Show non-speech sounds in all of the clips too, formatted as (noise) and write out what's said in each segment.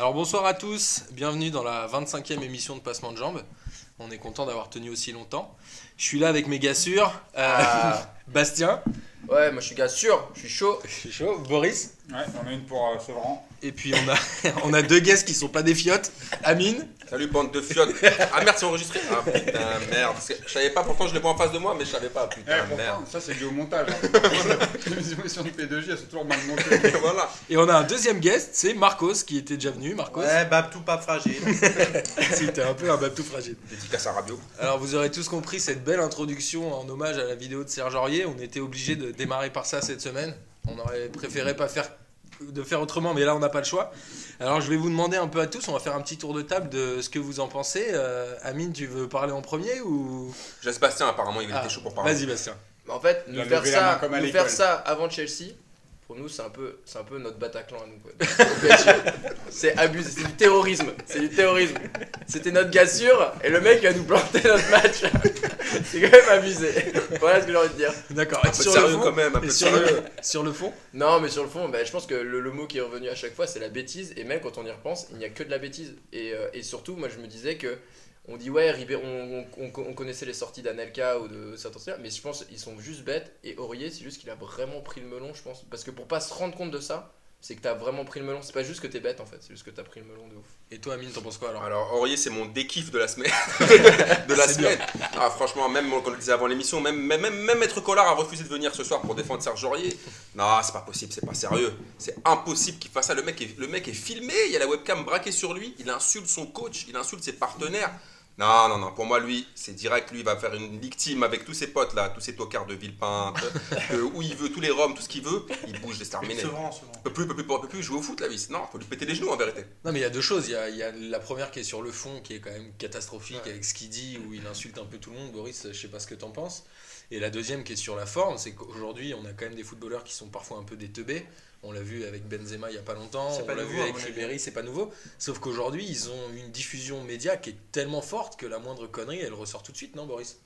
Alors bonsoir à tous, bienvenue dans la 25e émission de Passement de Jambes. On est content d'avoir tenu aussi longtemps. Je suis là avec mes gars sûrs. Euh, Ah. (laughs) Bastien. Ouais, moi je suis gars sûr, je suis chaud. Je suis chaud. Boris. Ouais, on a une pour euh, Sevran. Et puis on a, (laughs) on a deux guests qui sont pas des fiottes. Amine. Salut bande de fiottes. (laughs) Ah merde, c'est enregistré Ah putain, merde. Parce que Je savais pas, pourtant je les vois en face de moi, mais je savais pas. Eh, Putain, pourtant, merde. ça c'est dû au montage. hein. Les émissions de P2J, elles sont toujours mal montées. voilà. Et on a un deuxième guest, c'est Marcos qui était déjà venu. Marcos, Ouais, tout pas fragile. c'était un peu un baptou fragile. Dédicace à Rabio. Alors vous aurez tous compris cette belle introduction en hommage à la vidéo de Serge Aurier. On était obligé de démarrer par ça cette semaine. On aurait préféré pas faire de faire autrement, mais là on n'a pas le choix. Alors je vais vous demander un peu à tous, on va faire un petit tour de table de ce que vous en pensez. Euh, Amine, tu veux parler en premier ou? J'ai Bastien, apparemment, il Ah, était chaud pour parler. Vas-y Bastien. Mais en fait, nous faire ça, nous faire ça avant Chelsea, pour nous c'est un peu, c'est un peu notre Bataclan à nous. (laughs) c'est abusé, c'est du terrorisme, c'est du terrorisme. C'était notre gars sûr et le mec va nous planter notre match. (laughs) c'est quand même abusé. Voilà ce que j'ai envie de dire. D'accord. Sur le sérieux fond, quand même, un peu et de sur sérieux. le, sur le fond? Non, mais sur le fond, bah, je pense que le, le mot qui est revenu à chaque fois, c'est la bêtise. Et même quand on y repense, il n'y a que de la bêtise. Et, euh, et surtout, moi, je me disais que on dit ouais, Ribé- on, on- on- on connaissait les sorties d'Anelka ou de trucs, mais je pense qu'ils sont juste bêtes. Et Aurier, c'est juste qu'il a vraiment pris le melon, je pense. Parce que pour pas se rendre compte de ça, c'est que t'as vraiment pris le melon. C'est pas juste que t'es bête en fait, c'est juste que t'as pris le melon de ouf. Et toi Amine, t'en penses quoi alors Alors, Aurier, c'est mon dékiff de la semaine. (laughs) de la semaine. Ah, franchement, même on le disait avant l'émission, même, même, même, même Maître Collard a refusé de venir ce soir pour défendre Serge Aurier. Non, c'est pas possible, c'est pas sérieux. C'est impossible qu'il fasse ça. Le mec, est, le mec est filmé, il y a la webcam braquée sur lui, il insulte son coach, il insulte ses partenaires. Non, non, non, pour moi, lui, c'est direct, lui, il va faire une ligue team avec tous ses potes là, tous ses tocards de Villepinte, de (laughs) où il veut, tous les roms, tout ce qu'il veut, il bouge, laisse terminer. Sevran, Sevran. peut plus, peut plus, peut plus jouer au foot, la vis. Non, faut lui péter les genoux en vérité. Non mais il y a deux choses. Il y a, il y a la première qui est sur le fond, qui est quand même catastrophique Ouais. avec ce qu'il dit, où il insulte un peu tout le monde. Boris, je sais pas ce que t'en penses. Et la deuxième qui est sur la forme, c'est qu'aujourd'hui on a quand même des footballeurs qui sont parfois un peu des teubés. On l'a vu avec Benzema il y a pas longtemps, on l'a vu avec. Ribéry, c'est pas nouveau. Sauf qu'aujourd'hui ils ont une diffusion média qui est tellement forte que la moindre connerie elle ressort tout de suite, non Boris?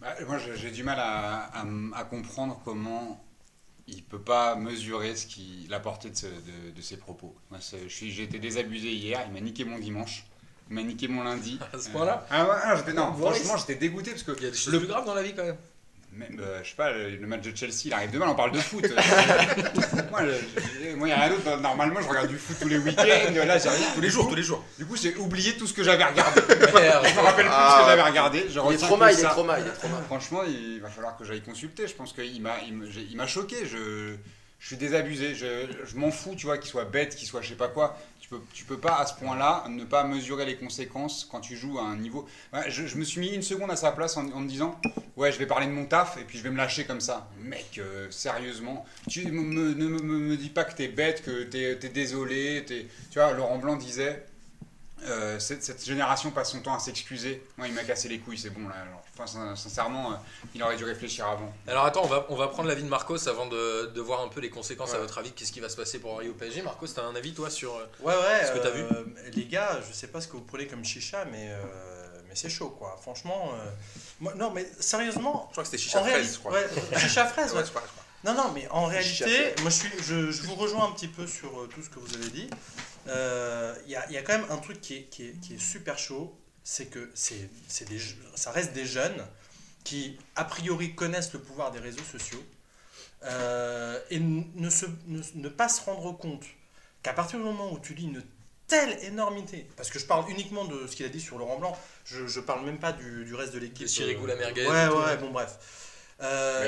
Bah, moi j'ai du mal à, à m- à comprendre comment il peut pas mesurer ce qui, la portée de, ce- de- de ses propos. J'ai été désabusé hier, il m'a niqué mon dimanche. Il m'a niqué mon lundi. (laughs) À ce point-là? Ah ouais, ah, j'étais- non, franchement, j'étais dégoûté parce que Il y a des choses le plus graves dans la vie quand même. Même, euh, je sais pas, le, match de Chelsea, il arrive demain, on parle de foot. (laughs) moi, je- moi, il n'y a rien d'autre. Normalement, je regarde du foot tous les week-ends. Là, j'ai rien. Tous les jours, tous les jours. Du coup, j'ai oublié tout ce que j'avais regardé. (laughs) Je me rappelle plus Ah. ce que j'avais regardé. Je Il est trauma, que il est ça. trauma, il est trauma. Franchement, il va falloir que j'aille consulter. Je pense qu'il m'a, il m'a choqué. Je, je suis désabusé. Je, je m'en fous, tu vois, qu'il soit bête, qu'il soit je sais pas quoi. Tu peux, tu peux pas à ce point-là ne pas mesurer les conséquences quand tu joues à un niveau. Je, me suis mis une seconde à sa place en, me disant, ouais, je vais parler de mon taf et puis je vais me lâcher comme ça. Mec, euh, sérieusement, tu me, ne me, dis pas que t'es bête, que t'es, t'es désolé. t'es- Tu vois, Laurent Blanc disait. Euh, cette, cette génération passe son temps à s'excuser. Moi, il m'a cassé les couilles, c'est bon là. Alors, enfin, sincèrement, euh, il aurait dû réfléchir avant. Alors attends, on va, on va prendre l'avis de Marcos avant de, de voir un peu les conséquences à votre avis. Qu'est-ce qui va se passer pour Rio PSG Marcos, t'as un avis toi sur... euh, Ouais, ouais. Ce que t'as euh, Les gars, je sais pas ce que vous prenez comme chicha, mais, euh, mais c'est chaud, quoi. Franchement. euh, moi, non, mais sérieusement. Je crois que c'était Chicha Fraise, je crois. ouais, (laughs) chicha fraise, ouais. Ouais, je crois, je crois. Non, non, mais en réalité, moi je, suis, je, je vous rejoins un petit peu sur euh, tout ce que vous avez dit. Euh, Il y, a, il y a quand même un truc qui est, qui est, qui est super chaud, c'est que c'est, c'est des, je- ça reste des jeunes qui, a priori, connaissent le pouvoir des réseaux sociaux euh, et ne, se, ne, ne pas se rendre compte qu'à partir du moment où tu lis une telle énormité, parce que je parle uniquement de ce qu'il a dit sur Laurent Blanc, je, je parle même pas du, du reste de l'équipe. De Chirigou, la merguez Ouais, ouais, bon bref. Euh,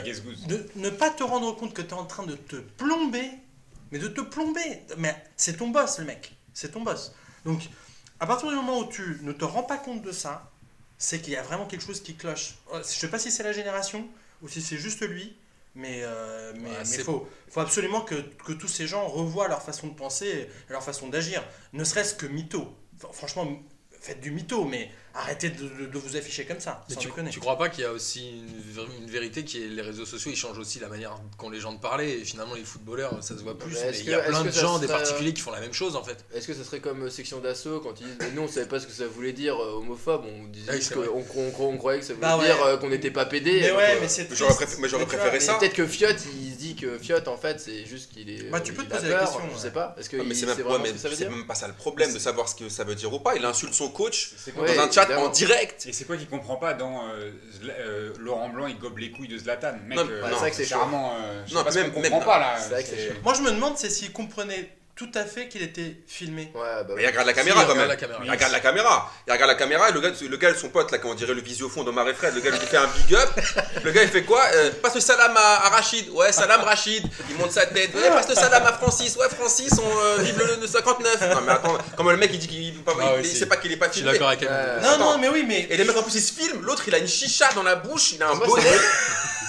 ne, ne pas te rendre compte que tu es en train de te plomber, mais de te plomber. Mais c'est ton boss, le mec. C'est ton boss. Donc, à partir du moment où tu ne te rends pas compte de ça, c'est qu'il y a vraiment quelque chose qui cloche. Euh, Je sais pas si c'est la génération ou si c'est juste lui, mais euh, mais Ouais, mais c'est- faut, faut absolument que, que tous ces gens revoient leur façon de penser et leur façon d'agir. Ne serait-ce que mytho. Enfin, franchement, faites du mytho, mais arrêtez de, de- de vous afficher comme ça. Mais sans tu, déconner. tu crois pas qu'il y a aussi une, vérité qui est les réseaux sociaux ils changent aussi la manière qu'ont les gens de parler et finalement les footballeurs ça se voit plus Mais mais est-ce il y a plein de gens des particuliers qui font la même chose en fait Est-ce que ça serait comme euh, section d'assaut quand ils disent mais nous on savait pas ce que ça voulait dire euh, homophobe, on disait Ah oui, juste c'est qu'on vrai. on, on- on croyait que ça voulait Bah dire euh, qu'on n'était pas pédé. Mais ouais, mais c'est Mais j'aurais préféré- ça. Peut-être que Fiot il dit que Fiot en fait c'est juste qu'il est. Bah, tu peux te a poser la question, Je sais pas. Ah, mais c'est même, pas ça le problème de savoir ce que ça veut dire ou pas. Il insulte son coach dans un chat évidemment. en direct. Et c'est quoi qu'il comprend pas dans euh, Zla- euh, Laurent Blanc, il gobe les couilles de Zlatan Mec, Non, euh, ouais, c'est vrai que c'est euh, je sais Non, pas ce même- qu'on même- comprend pas là. c'est vrai que c'est chaud. Moi, je me demande c'est s'il comprenait tout à fait qu'il était filmé. Ouais, bah. Mais il regarde la caméra il quand regarde même. la caméra. Il regarde la caméra. Il regarde la caméra et le gars, le gars son pote là, comment on dirait le visio fond d'Omar et Fred, le gars lui fait un big up. Le gars il fait quoi Euh, Passe le salam à, à Rachid. Ouais, salam Rachid. Il monte sa tête. Ouais, passe le salam à Francis. Ouais, Francis, on euh, vive le, le 59. Non mais attends, comment le mec il dit qu'il il- Ah il sait pas qu'il est pas Je suis filmé. d'accord avec elle. Euh, Non, Attends. non, mais oui, mais. Et les mecs en plus ils se filment, l'autre il a une chicha dans la bouche, il a un bonnet.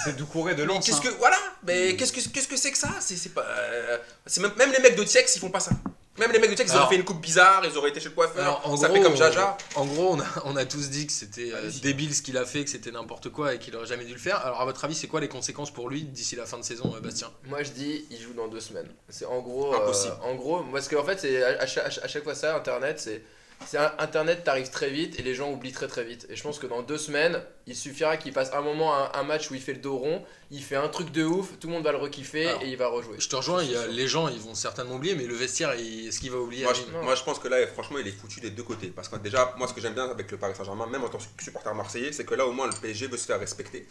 C'est Doucouré de Lens. qu'est-ce hein. que voilà, mais qu'est-ce que qu'est-ce que c'est que ça? C'est c'est pas euh, c'est même, même les mecs de Tiex ils font pas ça. Même les mecs de Tiex ils auraient fait une coupe bizarre, ils auraient été chez le coiffeur. Alors, en ça gros, fait comme Jaja. En gros, on a, on a tous dit que c'était euh, débile ce qu'il a fait, que c'était n'importe quoi et qu'il aurait jamais dû le faire. Alors, à votre avis, c'est quoi les conséquences pour lui d'ici la fin de saison, euh, Bastien? Moi je dis il joue dans deux semaines. C'est en gros. euh, Impossible. en gros, parce qu'en fait c'est à, à chaque, à chaque fois ça, internet c'est. C'est internet t'arrives très vite et les gens oublient très très vite. Et je pense que dans deux semaines, il suffira qu'il passe un moment un, un match où il fait le dos rond, il fait un truc de ouf, tout le monde va le rekiffer Alors, et il va rejouer. Je te rejoins, il y a- les gens ils vont certainement oublier, mais le vestiaire, est-ce qu'il va oublier Moi je, non. moi, je pense que là, franchement, il est foutu des deux côtés. Parce que déjà, moi, ce que j'aime bien avec le Paris Saint-Germain, même en tant que supporter marseillais, c'est que là, au moins, le PSG veut se faire respecter.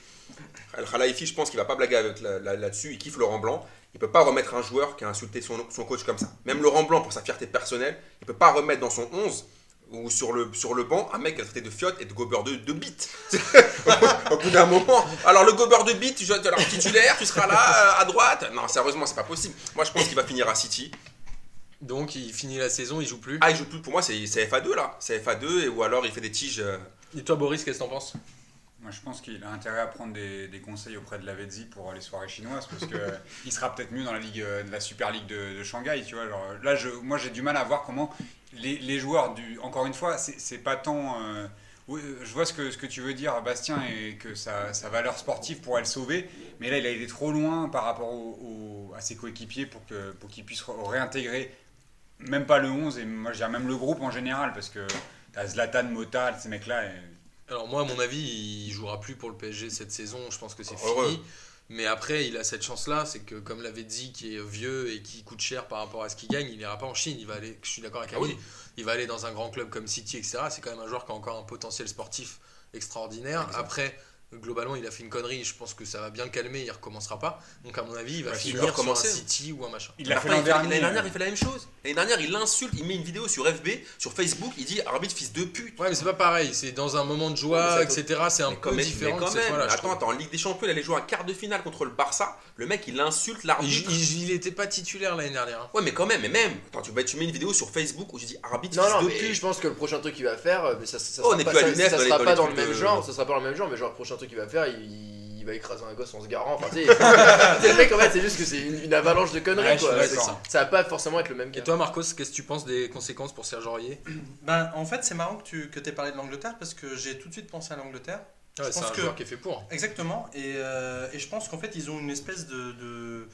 El Khalifi, je pense qu'il va pas blaguer là-dessus. il kiffe Laurent Blanc. Il peut pas remettre un joueur qui a insulté son, son coach comme ça. Même Laurent Blanc, pour sa fierté personnelle, il peut pas remettre dans son 11 ou sur le, sur le banc un mec a traité de fiotte et de gobeur de, de bite. (laughs) au bout d'un moment. Alors, le gobeur de bite, tu joues alors, titulaire, tu seras là, euh, à droite. Non, sérieusement, c'est pas possible. Moi, je pense qu'il va finir à City. Donc, il finit la saison, il joue plus. Ah, il joue plus pour moi, c'est c'est FA2 là. C'est FA2 et, ou alors il fait des tiges. euh, Et toi, Boris, qu'est-ce que t'en penses? Moi, je pense qu'il a intérêt à prendre des, des conseils auprès de la Vezzi pour les soirées chinoises parce que (laughs) il sera peut-être mieux dans la ligue, euh, de la Super League de, de Shanghai, tu vois. Genre, là, je, moi, j'ai du mal à voir comment les, les joueurs du. Encore une fois, c'est pas tant. euh, je vois ce que, ce que tu veux dire, Bastien, et que sa, sa valeur sportive pourrait le sauver. Mais là, il a été trop loin par rapport au- au- à ses coéquipiers pour que pour qu'il puisse re- réintégrer, même pas le 11, et moi, je dirais même le groupe en général, parce que t'as Zlatan, Mota, ces mecs-là. Alors, moi, à mon avis, il jouera plus pour le PSG cette saison. Je pense que c'est Heureux. fini. Mais après, il a cette chance-là, c'est que comme l'avait dit, qui est vieux et qui coûte cher par rapport à ce qu'il gagne, il ira pas en Chine. Il va aller, je suis d'accord avec Ah Amine, il va aller dans un grand club comme City, etc. C'est quand même un joueur qui a encore un potentiel sportif extraordinaire. Après, globalement, il a fait une connerie. Je pense que ça va bien le calmer. Il recommencera pas. Donc, à mon avis, il va s'il finir peut sur un. City ou un machin. Il l'a fait il. L'année dernière, il la même chose. L'année dernière, il l'insulte, il met une vidéo sur FB, sur Facebook, il dit arbitre fils de pute. Ouais, mais c'est pas pareil. C'est dans un moment de joie, Ouais, etc. C'est un Mais peu même, différent mais quand même. fois-là. je attends, attends, en Ligue des Champions, il allait jouer un quart de finale contre le Barça. Le mec, il insulte Il, l'arbitre. il- il était pas titulaire l'année dernière. hein. Ouais, mais quand même, mais même. Attends, tu, bah, tu mets une vidéo sur Facebook où je dis arbitre Non, fils non, de pute. je pense que le prochain truc qu'il va faire, euh, mais ça, ça, ça Oh, on sera pas, dans le même genre, ça sera pas dans le même genre, mais genre le prochain truc qu'il va faire, il, il va écraser un gosse en se garant. Enfin, tu sais, (laughs) c'est le mec en fait, c'est juste que c'est une, une avalanche de conneries Ouais, je suis quoi. d'accord. C'est- Ça va pas forcément être le même Et gars. toi, Marcos, qu'est-ce que tu penses des conséquences pour Serge Aurier? Ben, en fait, c'est marrant que tu que aies parlé de l'Angleterre parce que j'ai tout de suite pensé à l'Angleterre. Je C'est pense un que- joueur qui est fait pour. Exactement. Et, euh, et je pense qu'en fait, ils ont une espèce de. de-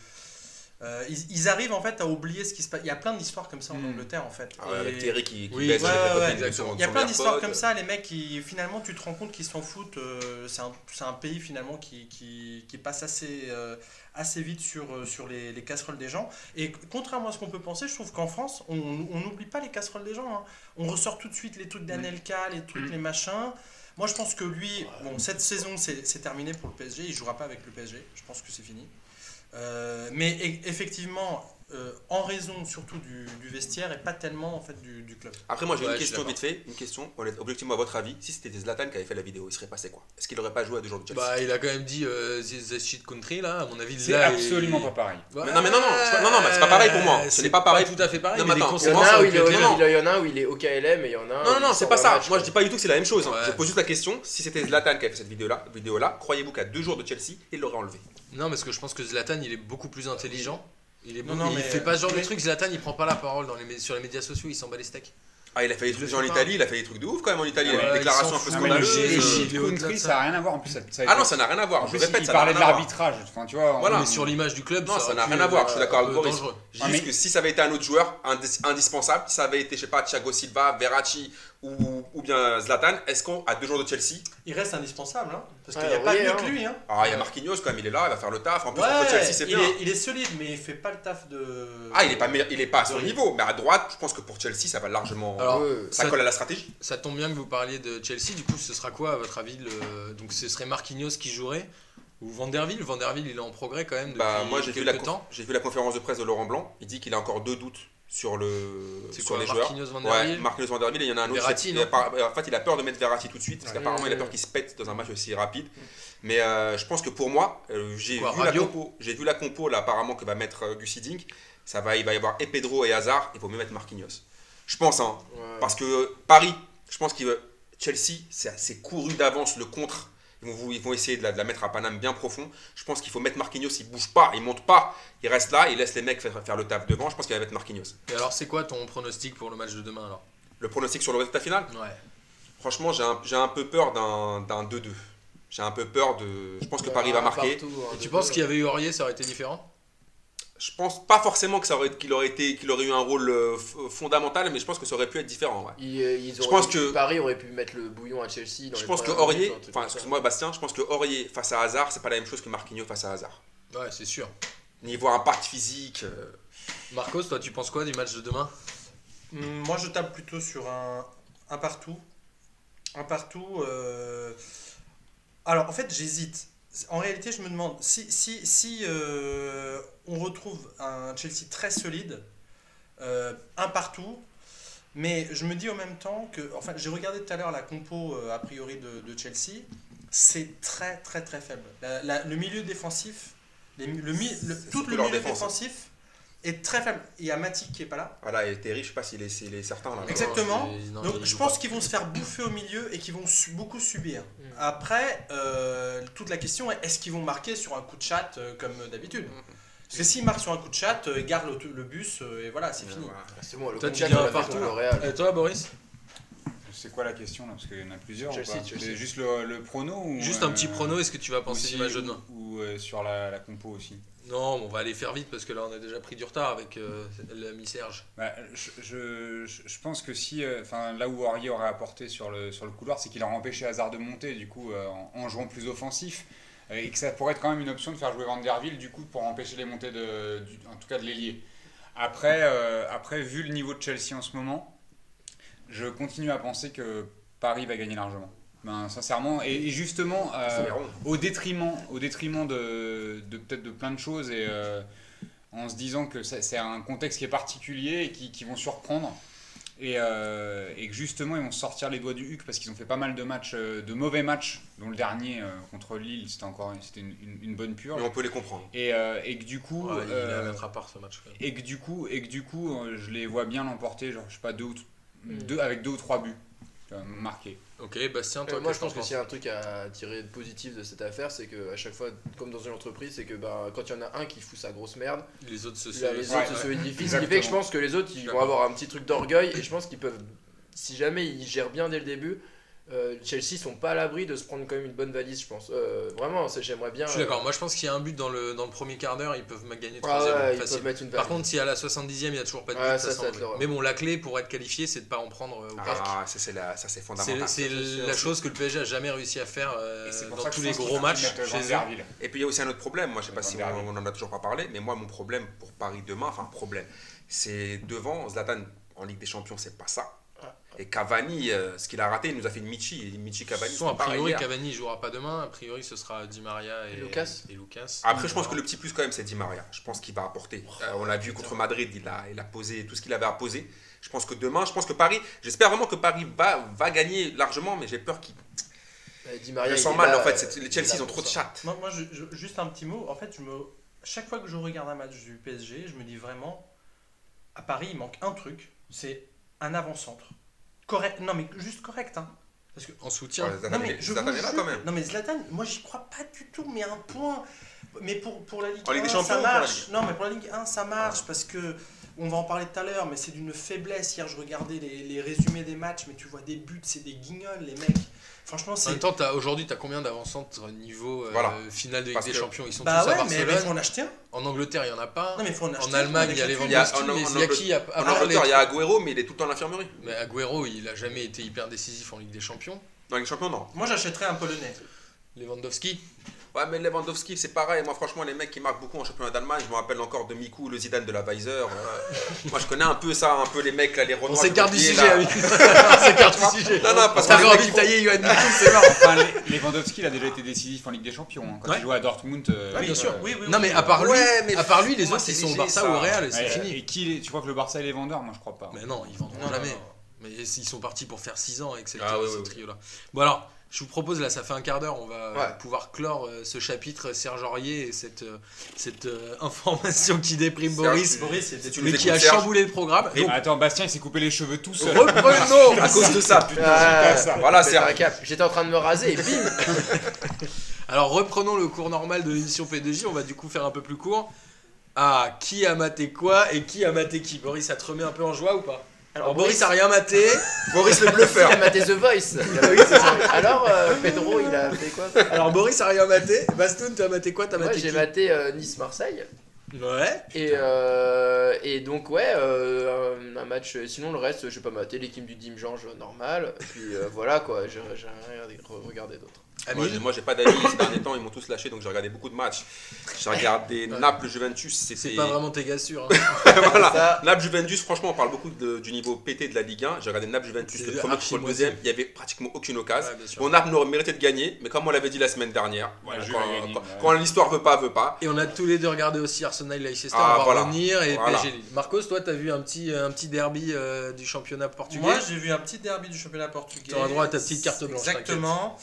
euh, ils, ils arrivent en fait à oublier ce qui se passe. Il y a plein d'histoires comme ça en Mm. Angleterre en fait. Ah ouais, Et avec Thierry qui, qui Oui, baisse ouais, ouais, Il y a plein d'histoires comme ça, les mecs qui finalement tu te rends compte qu'ils s'en foutent. euh, c'est un, pays finalement qui, qui, qui passe assez, euh, assez vite sur, euh, sur les, les casseroles des gens. Et contrairement à ce qu'on peut penser, je trouve qu'en France, on n'oublie pas les casseroles des gens. hein. On ressort tout de suite les trucs d'Anelka, les trucs, les machins. Moi je pense que lui, bon, cette saison c'est c'est terminé pour le PSG, il jouera pas avec le PSG, je pense que c'est fini. Euh, mais e- effectivement, euh, en raison surtout du, du vestiaire et pas tellement en fait du, du club. Après, moi j'ai Ouais, une question vite fait. Une question, honnête- objectivement, à votre avis, si c'était Zlatan qui avait fait la vidéo, il serait passé quoi? Est-ce qu'il aurait pas joué à deux jours de Chelsea? Bah, il a quand même dit euh, the, shit country là. À mon avis, C'est là, absolument pas pareil. Ouais, Mais non, mais non, non, c'est pas- non, non, mais c'est pas pareil pour moi. Ce c'est n'est pas pareil. tout à fait pareil. Non, mais mais les attends, Il y en a où il est, au- terribles. il y en a un où il est au KLM et il y en a un. Non, non, non, c'est pas ça. match, Moi, je dis pas du tout que c'est la même chose. hein. Je pose juste la question si c'était Zlatan qui avait fait cette vidéo-là, vidéo-là croyez-vous qu'à deux jours de Chelsea, il l'aurait enlevé? Non, parce que je pense que Zlatan, il est beaucoup plus intelligent. Il est Non, beaucoup- non, il mais- fait pas ce genre de mais- truc. Zlatan, il prend pas la parole dans les, mé- sur les médias sociaux. Il s'en bat les steaks. Ah, il a fait des trucs en. Italie, il a fait des trucs de ouf quand même en Italie. il a Ouais, une il déclaration s'en un peu. Non, mais le, scandaleuse, le euh, shit il de country, ça. ça n'a rien à voir. En plus, ça, ça a Ah non, ça n'a rien à voir. En Je plus, répète, il ça n'a parlait rien de à voir. l'arbitrage. Enfin, tu vois, Voilà. on- Mais sur l'image du club, Non, ça n'a rien à voir, je suis d'accord avec euh, Boris. Juste Ah, mais- que si ça avait été un autre joueur indis- indispensable, si ça avait été, je sais pas, Thiago Silva, Verratti ou, ou bien Zlatan, est-ce qu'on à deux jours de Chelsea? Il reste indispensable, hein, parce qu'il n'y a pas mieux hein. que lui. Hein. Ah, il y a Marquinhos quand même, il est là, il va faire le taf. En plus, Ouais, contre Chelsea, c'est il, bien. est, il est solide, mais il fait pas le taf de. Ah, il est pas, meilleur- il est pas à son niveau, mais à droite, je pense que pour Chelsea, ça va largement. Alors, ça ça- colle à la stratégie. Ça tombe bien que vous parliez de Chelsea. Du coup, ce sera quoi à votre avis le... Donc, ce serait Marquinhos qui jouerait ou Vanderville Vanderville, il est en progrès quand même depuis Bah, moi, j'ai vu, la temps. j'ai vu la conférence de presse de Laurent Blanc. Il dit qu'il a encore deux doutes sur, le, sur quoi, les joueurs. Marquinhos, Ouais, Vanderville Marquinhos Vanderville et il y en a un autre. Verratti, il a en fait, il a peur de mettre Verratti tout de suite parce Ouais. qu'apparemment, il a peur qu'il se pète dans un match aussi rapide. Mais euh, je pense que pour moi, euh, j'ai vu, la compo, j'ai vu la compo là, apparemment que va mettre euh, Gus Hiddink. Ça va, il va y avoir et Pedro et Hazard. Il vaut mieux mettre Marquinhos. Je pense, hein, Ouais. parce que Paris, je pense que Chelsea, c'est c'est couru d'avance le contre. Ils vont, ils vont essayer de la, de la mettre à Paname bien profond. Je pense qu'il faut mettre Marquinhos. Il bouge pas, il monte pas. Il reste là, il laisse les mecs faire, faire le taf devant. Je pense qu'il va mettre Marquinhos. Et alors, c'est quoi ton pronostic pour le match de demain alors? Le pronostic sur le résultat final Ouais. Franchement, j'ai un, j'ai un peu peur d'un d'un 2-2. J'ai un peu peur de. Je pense que Paris va Un marquer. partout, un Et tu penses qu'il y avait eu Aurier, ça aurait été différent? Je pense pas forcément que ça aurait, qu'il aurait été, qu'il aurait eu un rôle euh, f- fondamental, mais je pense que ça aurait pu être différent. ouais. Ils, euh, ils Je pense que- Paris aurait pu mettre le bouillon à Chelsea. Dans Je les pense que Aurier, enfin excuse-moi Bastien, je pense que Aurier face à Hazard, c'est pas la même chose que Marquinhos face à Hazard. Ouais, c'est sûr. Niveau impact physique. euh, Marcos, toi, tu penses quoi du match de demain? Hum, Moi, je tape plutôt sur un, un partout. Un partout. euh, Alors, en fait, j'hésite. En réalité, je me demande si, si, si euh, on retrouve un Chelsea très solide, euh, un partout. Mais je me dis en même temps que, enfin, j'ai regardé tout à l'heure la compo euh, a priori de, de Chelsea, c'est très très très faible. La- la- le milieu défensif, les- le, tout le milieu défense, hein. défensif est très faible. Il y a Matic qui est pas là. Voilà, et Terry, je sais pas s'il est, s'il est certain là. Exactement. Non, c'est- non, Donc je pense qu'ils vont se faire bouffer au milieu et qu'ils vont su- beaucoup subir. Mm. Après, euh, toute la question est est-ce qu'ils vont marquer sur un coup de chat euh, comme d'habitude? Mm. Parce que s'ils marquent sur un coup de chat, euh, ils gardent le, le bus et voilà, c'est fini. voilà. C'est bon, le coup de fait partout, le. Real. Et toi, Boris? C'est quoi la question là? Parce qu'il y en a plusieurs. ou Chelsea, pas Chelsea. C'est Juste le, le prono ou, Juste un euh, petit prono, est-ce que tu vas penser aussi, du match de demain? Ou, ou, euh, sur la, la compo aussi? Non, on va aller faire vite parce que là, on a déjà pris du retard avec euh, l'ami Serge. Bah, je, je, je- je pense que si, euh, enfin là où Aurier aurait apporté sur le, sur le couloir, c'est qu'il aurait empêché Hazard de monter, du coup, euh, en, en jouant plus offensif, euh, et que ça pourrait être quand même une option de faire jouer Van der Ville, du coup, pour empêcher les montées, de, du- en tout cas de l'ailier. Après, euh, après, vu le niveau de Chelsea en ce moment, je continue à penser que Paris va gagner largement. Ben, sincèrement, et, et justement, euh, au détriment, au détriment de, de peut-être de plein de choses et euh, en se disant que c'est un contexte qui est particulier et qui, qui vont surprendre et, euh, et que justement ils vont sortir les doigts du huc parce qu'ils ont fait pas mal de matchs, de mauvais matchs, dont le dernier euh, contre Lille c'était encore c'était une, une- une bonne purge Mais on peut les comprendre. et, euh, et que du coup Ouais, il est à mettre à part ce match. et que du coup et que du coup euh, je les vois bien l'emporter genre je sais pas deux, ou t- Mm. Deux avec deux ou trois buts marqués. Ok, Bastien, toi, Euh, moi, je pense que s'il y a un truc à tirer de positif de cette affaire, c'est que à chaque fois, comme dans une entreprise, c'est que bah, quand il y en a un qui fout sa grosse merde, Les autres se solidifient. Ce qui fait que je pense que les autres, ils vont avoir un petit truc d'orgueil et je pense qu'ils peuvent, si jamais ils gèrent bien dès le début, euh, Chelsea sont pas à l'abri de se prendre quand même une bonne valise, je pense. Euh, vraiment, j'aimerais bien. Je suis d'accord. Moi, je pense qu'il y a un but dans le, dans le premier quart d'heure, ils peuvent me gagner Ah 3-0 ouais, ils facile. peuvent mettre une Par contre, si à la 70e, il n'y a toujours pas de but, Ouais, ça, ça. Mais bon, la clé pour être qualifié, c'est de pas en prendre euh, au parc. Ah, ça c'est fondamental. c'est la chose que le PSG a jamais réussi à faire euh, dans tous les gros matchs chez eux. Et puis il y a aussi un autre problème, moi je sais pas si on, on en a toujours pas parlé, mais moi mon problème pour Paris demain, enfin problème, c'est devant Zlatan en Ligue des Champions, c'est pas ça. Et Cavani, euh, ce qu'il a raté, il nous a fait une Michi, et Michi Cavani. Soit a priori, hier. Cavani jouera pas demain. A priori, ce sera Di Maria et, Et Lucas. et Lucas. Après, je pense que le petit plus quand même, c'est Di Maria. Je pense qu'il va apporter. Euh, on l'a vu contre Madrid, il a, il a posé tout ce qu'il avait à poser. Je pense que demain, je pense que Paris, j'espère vraiment que Paris va, va gagner largement, mais j'ai peur qu'il. Euh, Di Je Maria, sens mal là, en fait. euh, Les Chelsea, ils ont trop de chattes. Moi, moi, je- je- juste un petit mot. En fait, je me, chaque fois que je regarde un match du PSG, je me dis vraiment, à Paris, il manque un truc, c'est un avant-centre. Correct. Non, mais juste correct, hein. Parce que En soutien. Ouais, non, mais je vous là quand même. Non, mais Zlatan, moi j'y crois pas du tout, mais un point. Mais pour, pour la Ligue En Ligue 1, des ça Champions marche. Non, mais pour la Ligue 1, ça marche parce que on va en parler tout à l'heure, mais c'est d'une faiblesse. Hier, je regardais les, les résumés des matchs, mais tu vois des buts, c'est des guignols, les mecs. Franchement, En c'est. même temps, t'as- aujourd'hui, t'as combien d'avants au niveau euh, Voilà. finale de Ligue Parce des que- Champions? Ils sont Bah tous ouais, à mais il Barcelone. faut en acheter un. En Angleterre, il n'y en a pas. Non, mais il faut en acheter En Allemagne, il y a les. Il y a- Lewandowski, en- mais en il y a qui à- à En part les- Angleterre, il y a Agüero, mais il est tout le temps à l'infirmerie. Mais Agüero, il a jamais été hyper décisif en Ligue des Champions. Dans les champions, non. Moi, j'achèterais un Polonais. Lewandowski, Ouais, mais Lewandowski, c'est pareil. Moi, franchement, les mecs qui marquent beaucoup en championnat d'Allemagne, je me rappelle encore de Miku, le Zidane de la Weiser. Euh, (laughs) moi, je connais un peu ça, un peu les mecs, là, les on Renois. s'écarte du sujet, là. ami. (laughs) on s'écarte du sujet. Non, non, parce que T'avais les envie de tailler Johan Miku, c'est marrant. (laughs) Enfin, les- Lewandowski, il a déjà été décisif en Ligue des Champions. hein. Quand Ouais. il jouait à Dortmund. euh, Ouais, bien sûr. Oui, oui, Non, oui. mais à part lui, Ouais, mais à part lui, les moi, autres, c'est ils sont au Barça ça. ou au Real, c'est fini. Et qui, tu crois que le Barça est les vendeurs? Moi, je crois pas. Mais non, ils vendront jamais. Mais ils sont partis pour faire 6 ans avec Ah, ce ouais, trio-là. Bon alors, je vous propose, là ça fait un quart d'heure, on va Ouais. pouvoir clore euh, ce chapitre Serge Aurier et cette, euh, cette euh, (laughs) information qui déprime Serge, Boris, Boris, mais qui a Serge chamboulé le programme. Donc, Attends, Bastien, il s'est coupé les cheveux tout seul. reprenons (laughs) À cause de ça, putain. Ah, Voilà, c'est un cap. J'étais en train de me raser et bim (laughs) Alors reprenons le cours normal de l'émission P2J, on va du coup faire un peu plus court. Ah, qui a maté quoi et qui a maté qui? Boris, ça te remet un peu en joie ou pas? Alors, Boris a rien maté. (laughs) Boris le bluffeur. Il a maté The Voice. (laughs) Alors, euh, Pedro, il a fait quoi Alors Boris a rien maté. Bastoun, t'as maté quoi? T'as Moi, maté j'ai maté euh, Nice-Marseille. Ouais. Et, euh, et donc, ouais, euh, un, un match. Sinon, le reste, je sais pas maté l'équipe du Dimjange normal. Et puis euh, voilà quoi, j'ai j'ai rien regardé, regardé d'autre. Moi, j'ai- moi, j'ai pas d'amis ces derniers temps, ils m'ont tous lâché donc j'ai regardé beaucoup de matchs. J'ai regardé Naples Juventus, C'est c'était. pas vraiment tes gars sûrs. hein. (laughs) voilà. Ça, Naples Juventus, franchement, on parle beaucoup de- du niveau PT de la Ligue 1. J'ai regardé Naples Juventus, C'est le premier archi contre le moisi. deuxième, il y avait pratiquement aucune occasion. Ouais, bien sûr. Bon, Naples aurait mérité de gagner, mais comme on l'avait dit la semaine dernière, quand, a gagné, quand- ouais. quand l'histoire veut pas, veut pas. Et on a tous les deux regardé aussi Arsenal Leicester, Ah, on va voilà. revenir et Voilà. PSG Lille. Marcos, toi t'as vu un petit, un petit derby euh, du championnat portugais? Moi, j'ai vu un petit derby du championnat portugais. T'auras droit à ta petite carte blanche, Exactement.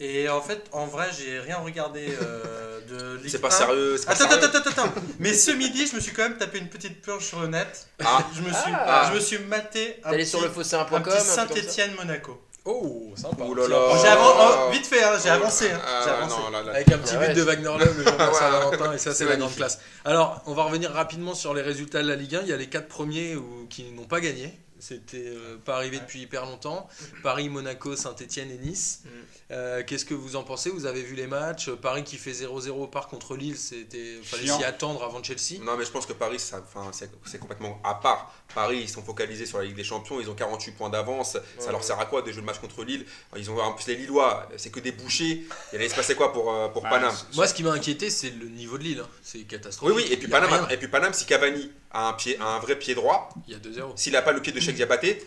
Et en fait, en vrai, j'ai rien regardé euh, de (laughs) Ligue C'est pas 1. sérieux. c'est pas Attends, sérieux. attends, attends, attends. Mais ce midi, je me suis quand même tapé une petite purge sur le net. Ah. Je me suis, Ah. je me suis maté un t'es allé petit, sur le un fossé1.com. petit Saint-Étienne-Monaco. Oh, sympa. Ouh là là. J'ai avan- Oh. oh, vite fait, hein, j'ai avancé. hein, Ah, j'ai avancé. non, là, là. Avec un petit Ah but (laughs) ouais. de Wagner Love le jour de. Saint-Valentin et ça c'est C'est la grande magnifique. classe. Alors on va revenir rapidement sur les résultats de la Ligue 1. Il y a les quatre premiers où- qui n'ont pas gagné. C'était euh, pas arrivé depuis hyper longtemps. Paris, Monaco, Saint-Etienne et Nice. Mm. Euh, Qu'est-ce que vous en pensez? Vous avez vu les matchs? Paris qui fait 0-0 au parc contre Lille, c'était fallait Chiant. s'y attendre avant Chelsea. Non, mais je pense que Paris, c'est complètement à part. Paris, ils sont focalisés sur la Ligue des Champions, ils ont 48 points d'avance. Ça leur sert à quoi de jouer le match contre Lille? Ils ont en plus les Lillois, c'est que des bouchers. Il allait se passer quoi pour, euh, pour Bah, Paname? Moi, ce qui m'a inquiété, c'est le niveau de Lille. hein. C'est Oui, catastrophique. oui, et puis, Paname, et puis Paname, si Cavani a un, pied, a un vrai pied droit, Il y a 2-0. s'il n'a pas le pied de Cheikh Diabaté,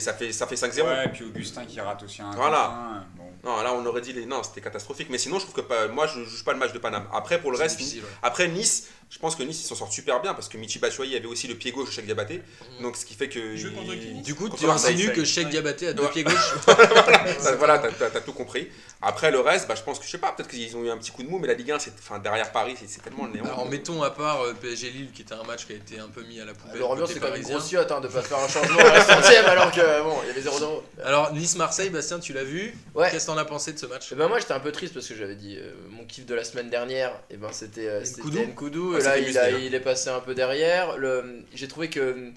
ça fait, ça fait 5-0. Ouais, et puis Augustin qui rate aussi un. Voilà. Bon. Non, là, on aurait dit les. Non, c'était catastrophique. Mais sinon, je trouve que pas- moi, je ne juge pas le match de Paname. Après, pour le reste, ouais. après Nice, je pense que Nice, ils s'en sortent super bien parce que Michi Batshuayi avait aussi le pied gauche de Cheikh Diabaté. Mhm. Donc, ce qui fait que. Il- Du coup, tu insinues que. Cheikh. Diabaté a deux Ouais. pieds gauche. (laughs) Voilà, t'as, tout compris. Après, le reste, bah, je pense que, je sais pas, peut-être qu'ils ont eu un petit coup de mou, mais la Ligue 1, c'est, enfin, derrière Paris, c'est, tellement le néant. Alors mettons à part euh, PSG Lille qui était un match qui a été un peu mis à la poubelle. Le Robian, côté c'est quand même chiotte hein, de pas faire un changement à la centième alors que bon, il y avait 0-0. Alors Nice-Marseille, Bastien, tu l'as vu Ouais. Qu'est-ce que t'en as pensé de ce match? Et ben moi j'étais un peu triste parce que j'avais dit euh, mon kiff de la semaine dernière et ben c'était euh, Nkoudou. Là il, a- hein. il est passé un peu derrière le j'ai trouvé que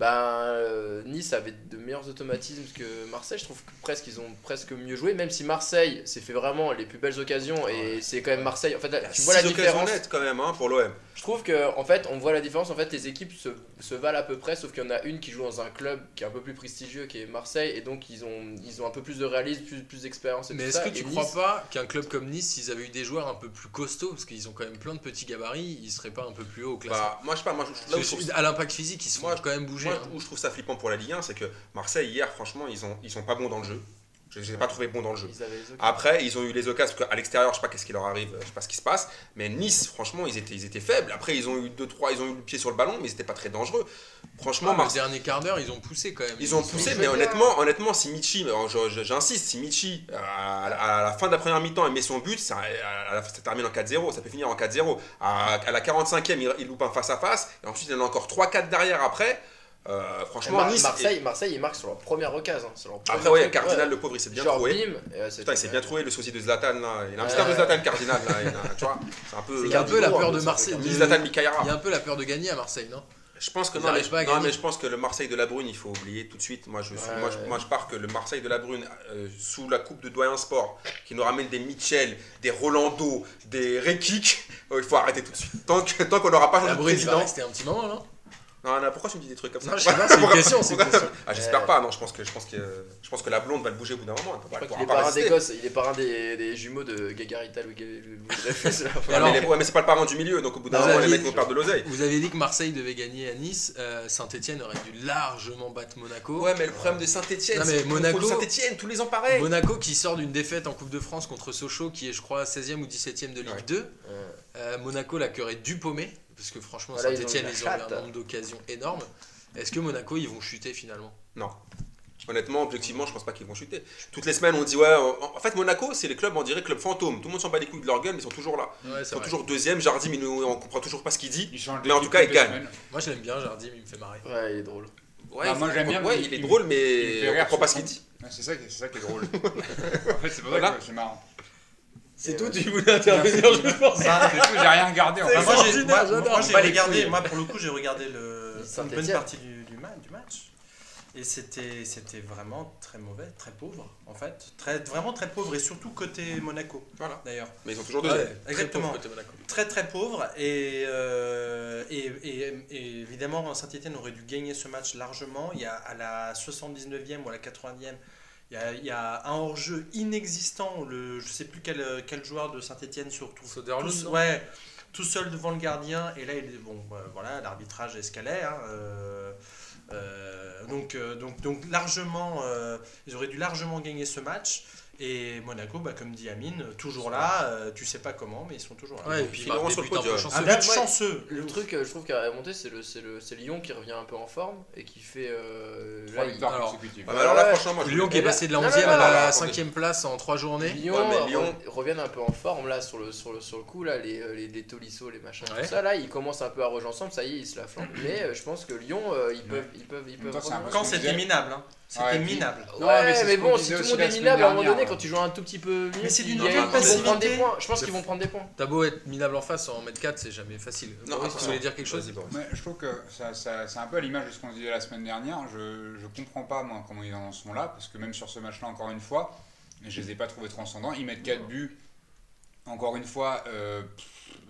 ben euh, Nice avait de meilleurs automatismes que Marseille. Je trouve que presque ils ont presque mieux joué même si Marseille s'est fait vraiment les plus belles occasions et c'est quand même Marseille. En fait Il y a tu vois la différence. nettes, quand même hein, pour l'OM. je trouve que en fait on voit la différence. En fait les équipes se, se valent à peu près sauf qu'il y en a une qui joue dans un club qui est un peu plus prestigieux qui est Marseille et donc ils ont ils ont un peu plus de réalisme plus, plus d'expérience et Mais est-ce que tu crois pas qu'un club comme Nice, s'ils avaient eu des joueurs un peu plus costauds, parce qu'ils ont quand même plein de petits gabarits, ils seraient pas un peu plus haut au classement Bah, moi, je sais pas, moi, je, là où je À l'impact physique, ils se font Moi, quand même bouger. Moi, hein. où je trouve ça flippant pour la Ligue 1, c'est que Marseille, hier, franchement, ils ont, ils sont pas bons dans le jeu. Je les ai pas trouvé bons dans le jeu. Ils. Après, ils ont eu les occasions, parce qu'à l'extérieur, je sais pas qu'est-ce qui leur arrive, je sais pas ce qui se passe. Mais Nice, franchement, ils étaient, ils étaient faibles. Après, ils ont eu 2-3, ils ont eu le pied sur le ballon, mais ils étaient pas très dangereux. Franchement, Ah, le Marseille. dernier quart d'heure, ils ont poussé quand même. Ils ont poussé, mais honnêtement, honnêtement, si Michi, j'insiste, si Michi, à, la fin de la première mi-temps, il met son but, ça, ça termine en 4-0, ça peut finir en 4-0. À, à la 45e, il, il loupe un face-à-face, et ensuite il y en a encore 3-4 derrière après. Euh, franchement, Mar- Nice. Marseille, Marseille, ils marquent sur leur première occasion. hein, leur Après, ouais, truc, Cardinal, ouais. le pauvre, il s'est bien Genre trouvé. bim. et, euh, c'était- Putain, il s'est bien trouvé le sosie de Zlatan là. Il a un petit de Zlatan Cardinal là. il a- tu vois, c'est un peu. Il y a un peu la peur de Marseille. de- Zlatan Il y a un peu la peur de gagner à Marseille, non? Je pense que non, mais, pas non, gagner. mais je pense que le Marseille de la Brune, il faut oublier tout de suite. Moi, je, Ouais, moi, je, ouais. moi, je pars que le Marseille de la Brune, euh, sous la coupe de Doyen Sport, qui nous ramène des Mitchell, des Rolando, des Rekik, oh, il faut arrêter tout de suite. Tant qu'on n'aura pas changé de président. rester un petit moment, non? Non, non, pourquoi tu me dis des trucs comme ça Non, je sais pas, c'est une question, c'est une pourquoi- question. Ah, J'espère Ouais. pas, non, je pense, que, je, pense que, je pense que la blonde va le bouger au bout d'un moment. Elle pourra est parrain d'Écosse, il est parrain des, des jumeaux de Gagarita Louis Dreyfus. Ouais, Alors- mais, les- ouais, mais c'est pas le parent du milieu, donc au bout d'un Vous moment, les mecs vont perdre de l'oseille. Vous avez dit que Marseille devait gagner à Nice, euh, Saint-Etienne aurait dû largement battre Monaco. Ouais, mais le problème de Saint-Etienne, c'est Monaco- Saint-Etienne, tous les ans pareil. Monaco qui sort d'une défaite en Coupe de France contre Sochaux, qui est je crois 16e ou 17e de Ligue Ouais. 2. Euh, Monaco là qui aurait dû paumer, parce que franchement Voilà, Saint-Etienne la ils ont eu un nombre d'occasions énorme. Est-ce que Monaco ils vont chuter finalement? Honnêtement, objectivement, je pense pas qu'ils vont chuter. Toutes les semaines, on dit ouais. En en fait, Monaco, c'est les clubs, on dirait club fantôme. Tout le monde s'en bat les couilles de leur gueule, mais ils sont toujours là. Ouais, Ils sont toujours deuxième. Jardim, il nous- on comprend toujours pas ce qu'il dit. Mais en tout cas, il gagne. Moi je l'aime bien, Jardim, il me fait marrer. Ouais, il est drôle. Ouais, Ah, il moi, faut- j'aime bien, Ouais, mais il est drôle, mais on comprend pas ce qu'il dit. Ouais, C'est ça, qui- c'est ça qui est drôle. (laughs) en fait, c'est ça Voilà. que c'est marrant. C'est tout, ouais. tu voulais intervenir juste pour ça. C'est tout, j'ai rien regardé moi, j'ai extraordinaire, moi, j'adore. moi, j'ai Pas les regardé, couilles. moi pour le coup j'ai regardé le, une bonne partie du, du, ma- du match et c'était c'était vraiment très mauvais, très pauvre en fait, très vraiment très pauvre et surtout côté Monaco Voilà. d'ailleurs. Mais ils sont toujours deuxième. Ouais, très Exactement. pauvre côté Monaco. Très très pauvre et, euh, et, et- et évidemment Saint-Etienne aurait dû gagner ce match largement. Il y a à la 79e ou à la 80e, il y a, il y a un hors-jeu inexistant. Le, je sais plus quel, quel joueur de Saint-Etienne se retrouve Soderlund, tout, non ouais, tout seul devant le gardien et là il est bon bah, voilà l'arbitrage escalait. hein, euh, euh, donc, euh, donc, donc largement, euh, ils auraient dû largement gagner ce match. Et Monaco, bah, comme dit Amine, toujours là, euh, tu sais pas comment, mais ils sont toujours là. Ouais, et puis bah, sur le podium. chanceux. Un bah, but ouais. chanceux. Le truc, je trouve, qui a remonté, c'est le, c'est le, c'est Lyon qui revient un peu en forme et qui fait. euh, Trois là, il- victoires alors, consécutives. Ouais, mais alors là, Ouais. franchement, moi, je Lyon qui est Eh ben, passé de la non, 11e non, à non, la non, 5e place en 3 journées. Lyon, Ouais, Lyon- reviennent un peu en forme là sur le, sur le, sur le coup, là, les, euh, les, les Tolisso, les machins, Ouais. tout ça. Là, ils commencent un peu à rejoindre ensemble, ça y est, ils se la font. Mais je pense que Lyon, ils peuvent. Ils peuvent, ils peuvent Quand c'était minable. C'était Ouais, minable. Ouais, Ouais, mais mais, bon, si tout le monde est minable, à un moment donné, quand tu joues un tout petit peu mieux, Mais c'est d'une ils- telle ils vont prendre passivité. des points. Je pense qu'ils vont prendre des points. T'as beau être minable en face, en mettre 4, c'est jamais facile. Non, Boris, tu voulais dire quelque chose. Ouais, je trouve que ça, ça- c'est un peu à l'image de ce qu'on disait la semaine dernière. Je, je comprends pas, moi, comment ils en sont là, parce que même sur ce match-là, encore une fois, je les ai pas trouvés transcendants. Ils mettent 4 buts, encore une fois, euh,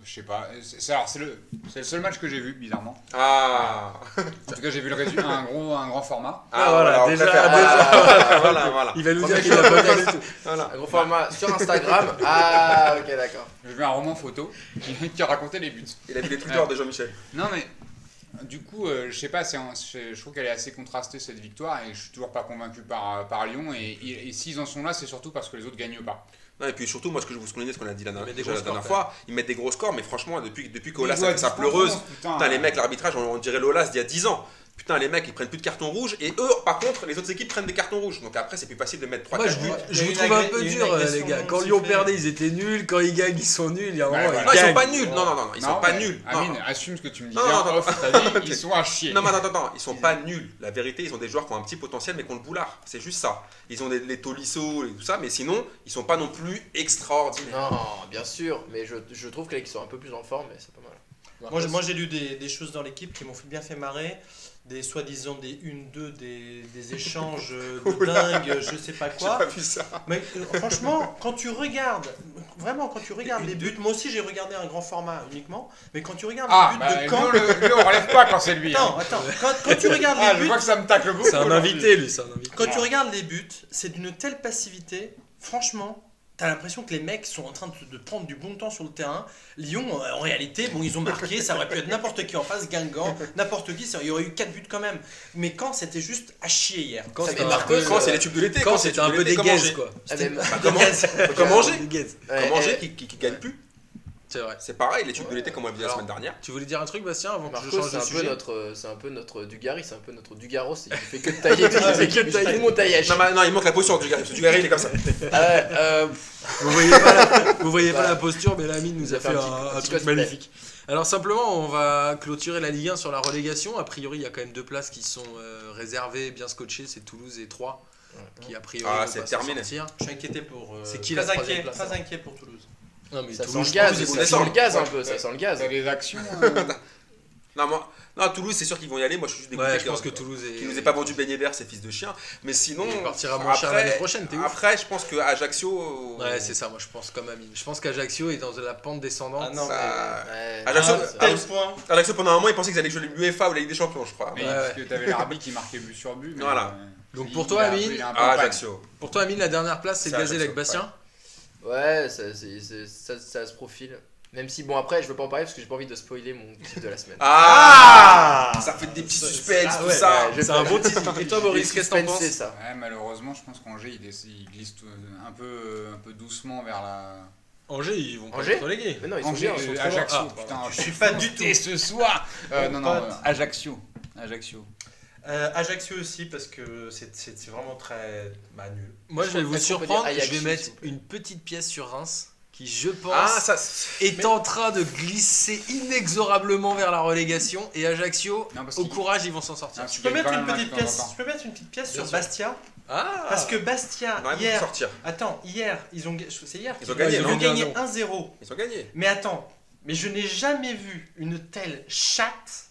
je sais pas. C'est, c'est- alors, c'est, le, c'est le seul match que j'ai vu, bizarrement. Ah, En tout cas, j'ai vu le résumé, un, gros, un grand format. ah voilà, on déjà, préfère- déjà. Ah, voilà, voilà. Il va nous dire qu'il a pas du tout. voilà. Un gros format sur (laughs) Instagram. Ah, ok, d'accord. J'ai vu un roman photo (laughs) qui, qui racontait les buts. Il a vu les Twitter de Jean-Michel. Non, mais du coup, euh, je sais pas, c'est un- je, je trouve qu'elle est assez contrastée cette victoire et je suis toujours pas convaincu par, par Lyon. Et, et- et s'ils en sont là, c'est surtout parce que les autres gagnent pas. Non, et puis surtout, moi, ce que je vous soulignais, ce qu'on a dit la, dernière scores, fois, ils mettent des gros scores, mais franchement, depuis, depuis qu'Olas a fait sa 10 pleureuse, putain, putain, les mecs, l'arbitrage, on, on dirait l'Olas d'il y a 10 ans. Putain, les mecs, ils prennent plus de cartons rouges, et eux, par contre, les autres équipes prennent des cartons rouges. Donc après, c'est plus facile de mettre 3 Moi, je cartons a je vous trouve un peu dur, euh, les gars. Quand Lyon perdait, ils étaient nuls. Quand ils gagnent, ils sont nuls. Il y a un Ouais, moment, voilà. Non, ils sont pas nuls. Non, non, non, ils sont pas nuls. Non, Amine, assume ce que tu me dit, (laughs) ils sont à chier. Non, mais attends, attends, ils sont pas nuls. La vérité, ils ont des joueurs qui ont un petit potentiel, mais qui ont le boulard. C'est juste ça. Ils ont des, les Tolisso et tout ça, mais sinon, ils sont pas non plus extraordinaires. Non, bien sûr, mais je, trouve qu'ils sont un peu plus en forme, mais c'est pas mal. Moi, j'ai- lu des, choses dans l'équipe qui m'ont bien fait marrer. Des soi-disant des 1-2, des, des (laughs) échanges de dingue, je sais pas J'ai quoi. pas vu ça. Mais euh, franchement, quand tu regardes, vraiment, quand tu regardes les buts, moi aussi j'ai regardé un grand format uniquement, mais quand tu regardes Ah, les buts bah, de lui, Caen. on le- lui, on relève pas quand c'est lui. Attends, hein. attends, quand, quand tu regardes Ah, les je buts, vois que ça me tacle beaucoup. C'est un invité, lui, c'est un invité. quand tu regardes les buts, c'est d'une telle passivité, franchement, t'as l'impression que les mecs sont en train de, de prendre du bon temps sur le terrain. Lyon, euh, en réalité, bon, ils ont marqué, ça aurait pu être n'importe qui en face, Guingamp, n'importe qui, il y aurait eu 4 buts quand même. Mais quand c'était juste à chier hier. Quand c'était Quand c'est les tubes de l'été, quand c'était un peu des gaze, quoi. Ah, (laughs) comment, comme Angers, qui, qui, qui gagne plus. C'est vrai. C'est pareil, les tubes de l'été, comme on l'a la semaine dernière. Tu voulais dire un truc, Bastien, avant que je change c'est de un peu sujet notre, c'est un peu notre Dugarry, c'est un peu notre Dugaros, il fait que de (laughs) tailler, il fait que de tailler, à chier. Non, mais- non, il manque la position du gars. Du gars, il est comme ça. (laughs) Ouais, euh, Vous voyez pas la, vous voyez pas la posture, mais l'ami nous a fait fait un un, petit- un un petit truc magnifique. Alors simplement, on va clôturer la Ligue 1 sur la relégation. A priori, il y a quand même deux places qui sont euh, réservées, bien scotchées. C'est Toulouse et Troyes, qui a priori Ah, vont c'est pas terminé. sortir. Je suis inquiété pour. euh, C'est qui très la inquiet, place, Très alors inquiet pour Toulouse. Non, mais ça sent Toulouse, le gaz, ça sent le gaz un Ouais, peu, ça sent le gaz. Des actions. (laughs) Non, moi, Non, Toulouse, c'est sûr qu'ils vont y aller. Moi, je suis juste dégoûté Ouais, je pense que Toulouse est. qu'ils nous aient pas vendu beignet vert, ces fils de chiens. Mais sinon. Il partira moins cher l'année prochaine, t'es ouf. Après, je pense que Ajaccio. Ouais, c'est ça, moi je pense comme Amine. Je pense qu'Ajaccio est dans la pente descendante. Ah non, ça- mais. Ouais. Ajaccio, Ah. Ajaccio, pendant un moment, ils pensaient qu'ils allaient jouer l'UEFA ou la Ligue des Champions, je crois. Mais Ouais, parce ouais. que t'avais l'arbitre qui marquait but sur but. Voilà. euh, Donc pour toi, Amine, Ah. Ajaccio. Pour toi, Amine, la dernière place, c'est Gazelle avec Bastien? Ouais, ça, c'est- c'est- ça, ça se profile. Même si, bon, après, je veux pas en parler parce que j'ai pas envie de spoiler mon titre de la semaine. Ah, Ça fait des petits suspens, ah tout ouais, ça. ouais, je- C'est un bon titre. (laughs) Et toi, Boris, qu'est-ce que t'en penses ça. Ouais, malheureusement, je pense qu'Angers il, essa- il glisse tout- un peu, un peu doucement vers la. Angers, ils vont pas Angers être relégués. Mais non, ils sont Angers, bien, ils sont euh, trop Ajaccio, Ah, putain. Je suis pas du tout. Et ce soir Euh, Non, non, Pote. euh, Ajaccio. Ajaccio. Euh, Ajaccio aussi, parce que c'est vraiment très bah, nul. Moi, je vais vous surprendre. Je vais mettre une petite pièce sur Reims qui, je pense, Ah, ça. est en train de glisser inexorablement vers la relégation. Et Ajaccio, Non, au courage, ils vont s'en sortir. Ah, Je il peux mettre une petite pièce. Je peux mettre une petite pièce Bien sur sûr. Bastia, Ah parce que Bastia hier. sortir. Attends, hier, ils ont c'est hier. Ils ont gagné, ils ont gagné 1-0. 1-0. Ils ont gagné. Mais attends, mais je n'ai jamais vu une telle chatte.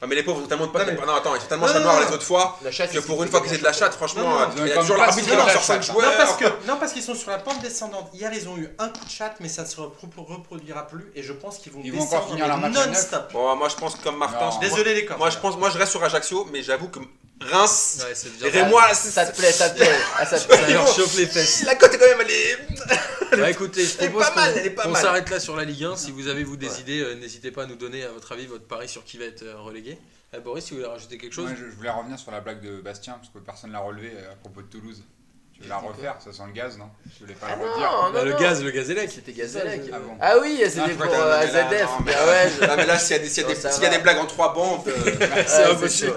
Ouais, mais les pauvres, ils ont tellement de Non, mais- Non, attends, ils sont tellement Non, non, non. les autres fois. La chatte, Que pour une fois que c'est de la chatte. franchement, Non, non, il y ils a toujours l'arbitre qui même leur pas sort de 5 chatte, hein. joueurs. Non parce que non parce qu'ils sont sur la pente descendante. Hier ils ont eu un coup de chatte, mais ça ne se repro- reproduira plus. Et je pense qu'ils vont Ils vont descendre encore finir leur mais match à neuf. non-stop. Bon, moi je pense comme Martin. Non. je- Désolé les corps. Moi je pense, moi je reste sur Ajaccio, mais j'avoue que Reims, Ouais, c'est. Rémois, Ça te plaît, ça te plaît. Ah, ça te Ça plaît. leur chauffe les fesses. la cote est quand même elle est. Bah écoutez, je Elle est propose pas mal, qu'on- elle est pas qu'on mal. s'arrête là sur la Ligue 1. Si vous avez vous des Ouais. idées, euh, n'hésitez pas à nous donner à votre avis votre pari sur qui va être euh, relégué. Euh, Boris, si vous voulez rajouter quelque chose Ouais, je, je voulais revenir sur la blague de Bastien parce que personne l'a relevé à propos de Toulouse. Tu veux la refaire Ça sent le gaz, non? Je voulais pas Ah le redire. non, Bah, non, Le non. gaz, le gazélec. C'était Gazellec. Ah bon. Ah oui, Ah, c'était je pour euh, AZF. non, mais- Ah ouais, je- Ah, mais là, s'il y a des, s'il y a Non, des, ça s'il y a va. des blagues en trois bandes, euh, (laughs) Ah, (laughs) impossible.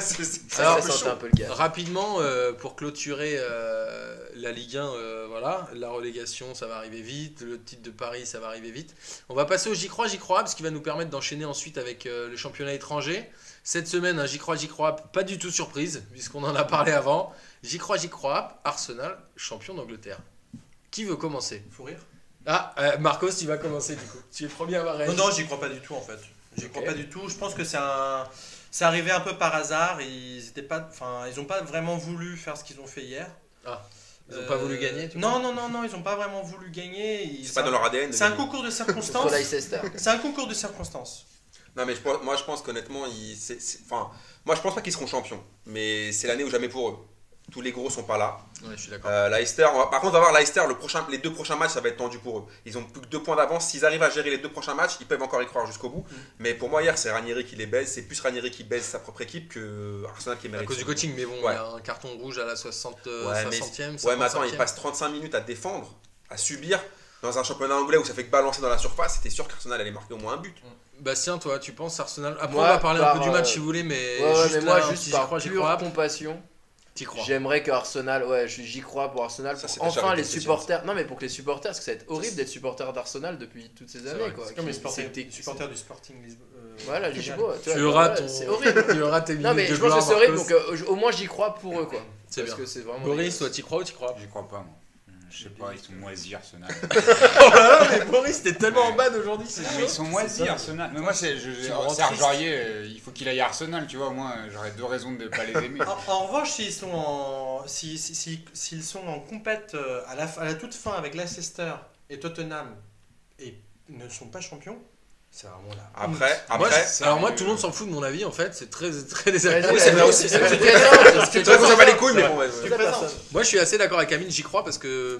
c'est Ça, sentait un peu le gaz. Rapidement, euh, pour clôturer euh, la Ligue 1, euh, voilà, la relégation, ça va arriver vite, le titre de Paris, ça va arriver vite. On va passer au J'y crois, J'y crois, ce qui va nous permettre d'enchaîner ensuite avec euh, le championnat étranger. Cette semaine, un J'y crois, J'y crois, pas du tout surprise, puisqu'on en a parlé avant. J'y crois, J'y crois, Arsenal, champion d'Angleterre. Qui veut commencer? Faut rire. Ah, euh, Marcos, tu vas commencer du coup. Tu es le premier à avoir Non réagi. non, j'y crois pas du tout en fait. J'y crois pas du tout. Je pense que c'est un c'est arrivé un peu par hasard. Ils étaient pas enfin ils ont pas vraiment voulu faire ce qu'ils ont fait hier. Ils n'ont pas voulu gagner tu Euh, Non non non non, ils ont pas vraiment voulu gagner. Ils- c'est pas dans leur ADN. C'est un concours de (laughs) circonstances. C'est un concours de circonstances. Non, mais je moi je pense qu'honnêtement, ils- enfin, moi je pense pas qu'ils seront champions, mais c'est l'année ou jamais pour eux. Tous les gros sont pas là. Ouais, je suis d'accord. Euh, Leicester, on va- par contre, on va voir Leicester, le prochain, les deux prochains matchs, ça va être tendu pour eux. Ils ont plus que deux points d'avance. S'ils arrivent à gérer les deux prochains matchs, ils peuvent encore y croire jusqu'au bout. Mais pour moi, hier, c'est Ranieri qui les baise. C'est plus Ranieri qui baise sa propre équipe que Arsenal qui à mérite. cause du coaching, mais bon, il Ouais. y a un carton rouge à la 60, euh, Ouais, mais- 60e. Ouais, mais attends, 55e. il passe 35 minutes à défendre, à subir. Dans un championnat anglais où ça fait que balancer dans la surface, c'était sûr qu'Arsenal allait marquer au moins un but. Bastien, toi, tu penses Arsenal Après, Moi, on va parler un peu du match euh, si vous voulez, mais Ouais, ouais, juste mais là, moi, un juste petit par crois, pure crois. compassion. J'aimerais que Arsenal, ouais, je- j'y crois pour Arsenal, Ça, pour enfin les les supporters, non mais pour que les supporters, parce que ça va être horrible d'être supporter d'Arsenal depuis toutes ces années. C'est comme les supporters, supporters du Sporting Lisbonne. euh, Voilà, pas. tu auras ton. C'est horrible. (laughs) tu auras tes Non minutes mais de je pense que c'est horrible, donc euh, au moins j'y crois pour eux, quoi. C'est Parce bien. que c'est vraiment. Boris, toi, t'y crois ou t'y crois J'y crois pas, moi. Je sais pas, ils sont moisis, Arsenal. (laughs) Oh là là, mais Boris, t'es tellement en bas d'aujourd'hui, c'est Mais ils sont moisis. Arsenal. Mais moi, c'est, Serge triste. Aurier, euh, il faut qu'il aille à Arsenal, tu vois. Au moins, j'aurais deux raisons de ne pas les (laughs) aimer. En, en revanche, s'ils sont en, si, si- sont en compète euh, à la, à la toute fin avec Leicester et Tottenham et ne sont pas champions, c'est vraiment là. Après, Moi, après, alors moi, tout le monde s'en fout de mon avis, en fait, c'est très, très désagréable. c'est vrai aussi, c'est vrai. qu'on s'en bat les couilles, mais bon. Moi, je suis assez d'accord avec Amine, j'y crois parce que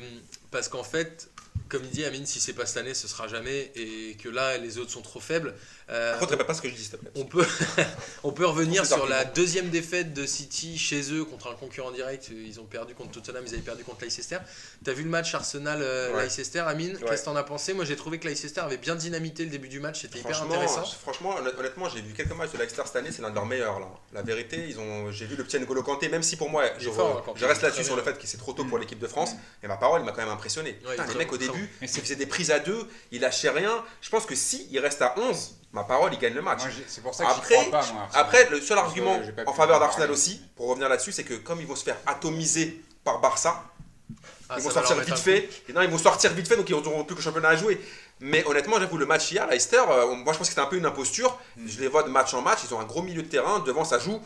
parce qu'en fait, comme il dit Amine, si c'est pas cette année, ce sera jamais, et que là, les autres sont trop faibles. euh, Par contre, répète pas ce que je dis, on peut, (laughs) on peut revenir sur la deuxième défaite de City chez eux contre un concurrent direct. Ils ont perdu contre Tottenham, ils avaient perdu contre Leicester. T'as vu le match Arsenal-Leicester, Amine? Ouais. Qu'est-ce que t'en as pensé? Moi, j'ai trouvé que Leicester avait bien dynamité le début du match, c'était hyper intéressant. franchement, honn- honnêtement, j'ai vu quelques matchs de Leicester cette année, c'est l'un de leurs meilleurs là. La vérité, ils ont, j'ai vu le petit N'Golo Kanté, même si pour moi, je, fort, hein, je reste là-dessus sur le fait que c'est trop tôt pour l'équipe de France. Et ma parole, il m'a quand même impressionné. Ouais, Putain, les mecs au début, Ils c'est- faisaient des prises à deux, il lâchait rien. Je pense que si il reste à 11, ma parole, il gagne le match. Moi, c'est pour ça que Après- crois pas, moi. Après, le seul que argument en faveur en d'Arsenal aussi, pour revenir là-dessus, c'est que comme ils vont se faire atomiser par Barça, Ah, ils vont sortir vite fait. Et non, ils vont sortir vite fait, donc ils n'auront plus que le championnat à jouer. Mais honnêtement, j'avoue, le match hier, Leicester, euh, moi je pense que c'était un peu une imposture. Mm. Je les vois de match en match, ils ont un gros milieu de terrain, devant ça joue.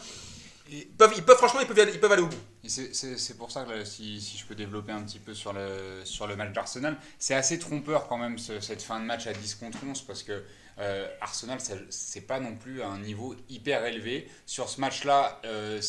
Ils peuvent, franchement, ils peuvent, aller, au bout. C'est- pour ça que si, je peux développer un petit peu sur le, match d'Arsenal, c'est assez trompeur quand même ce- cette fin de match à 10 contre 11 parce que euh, Arsenal, c'est pas non plus un niveau hyper élevé. Sur ce match-là, euh,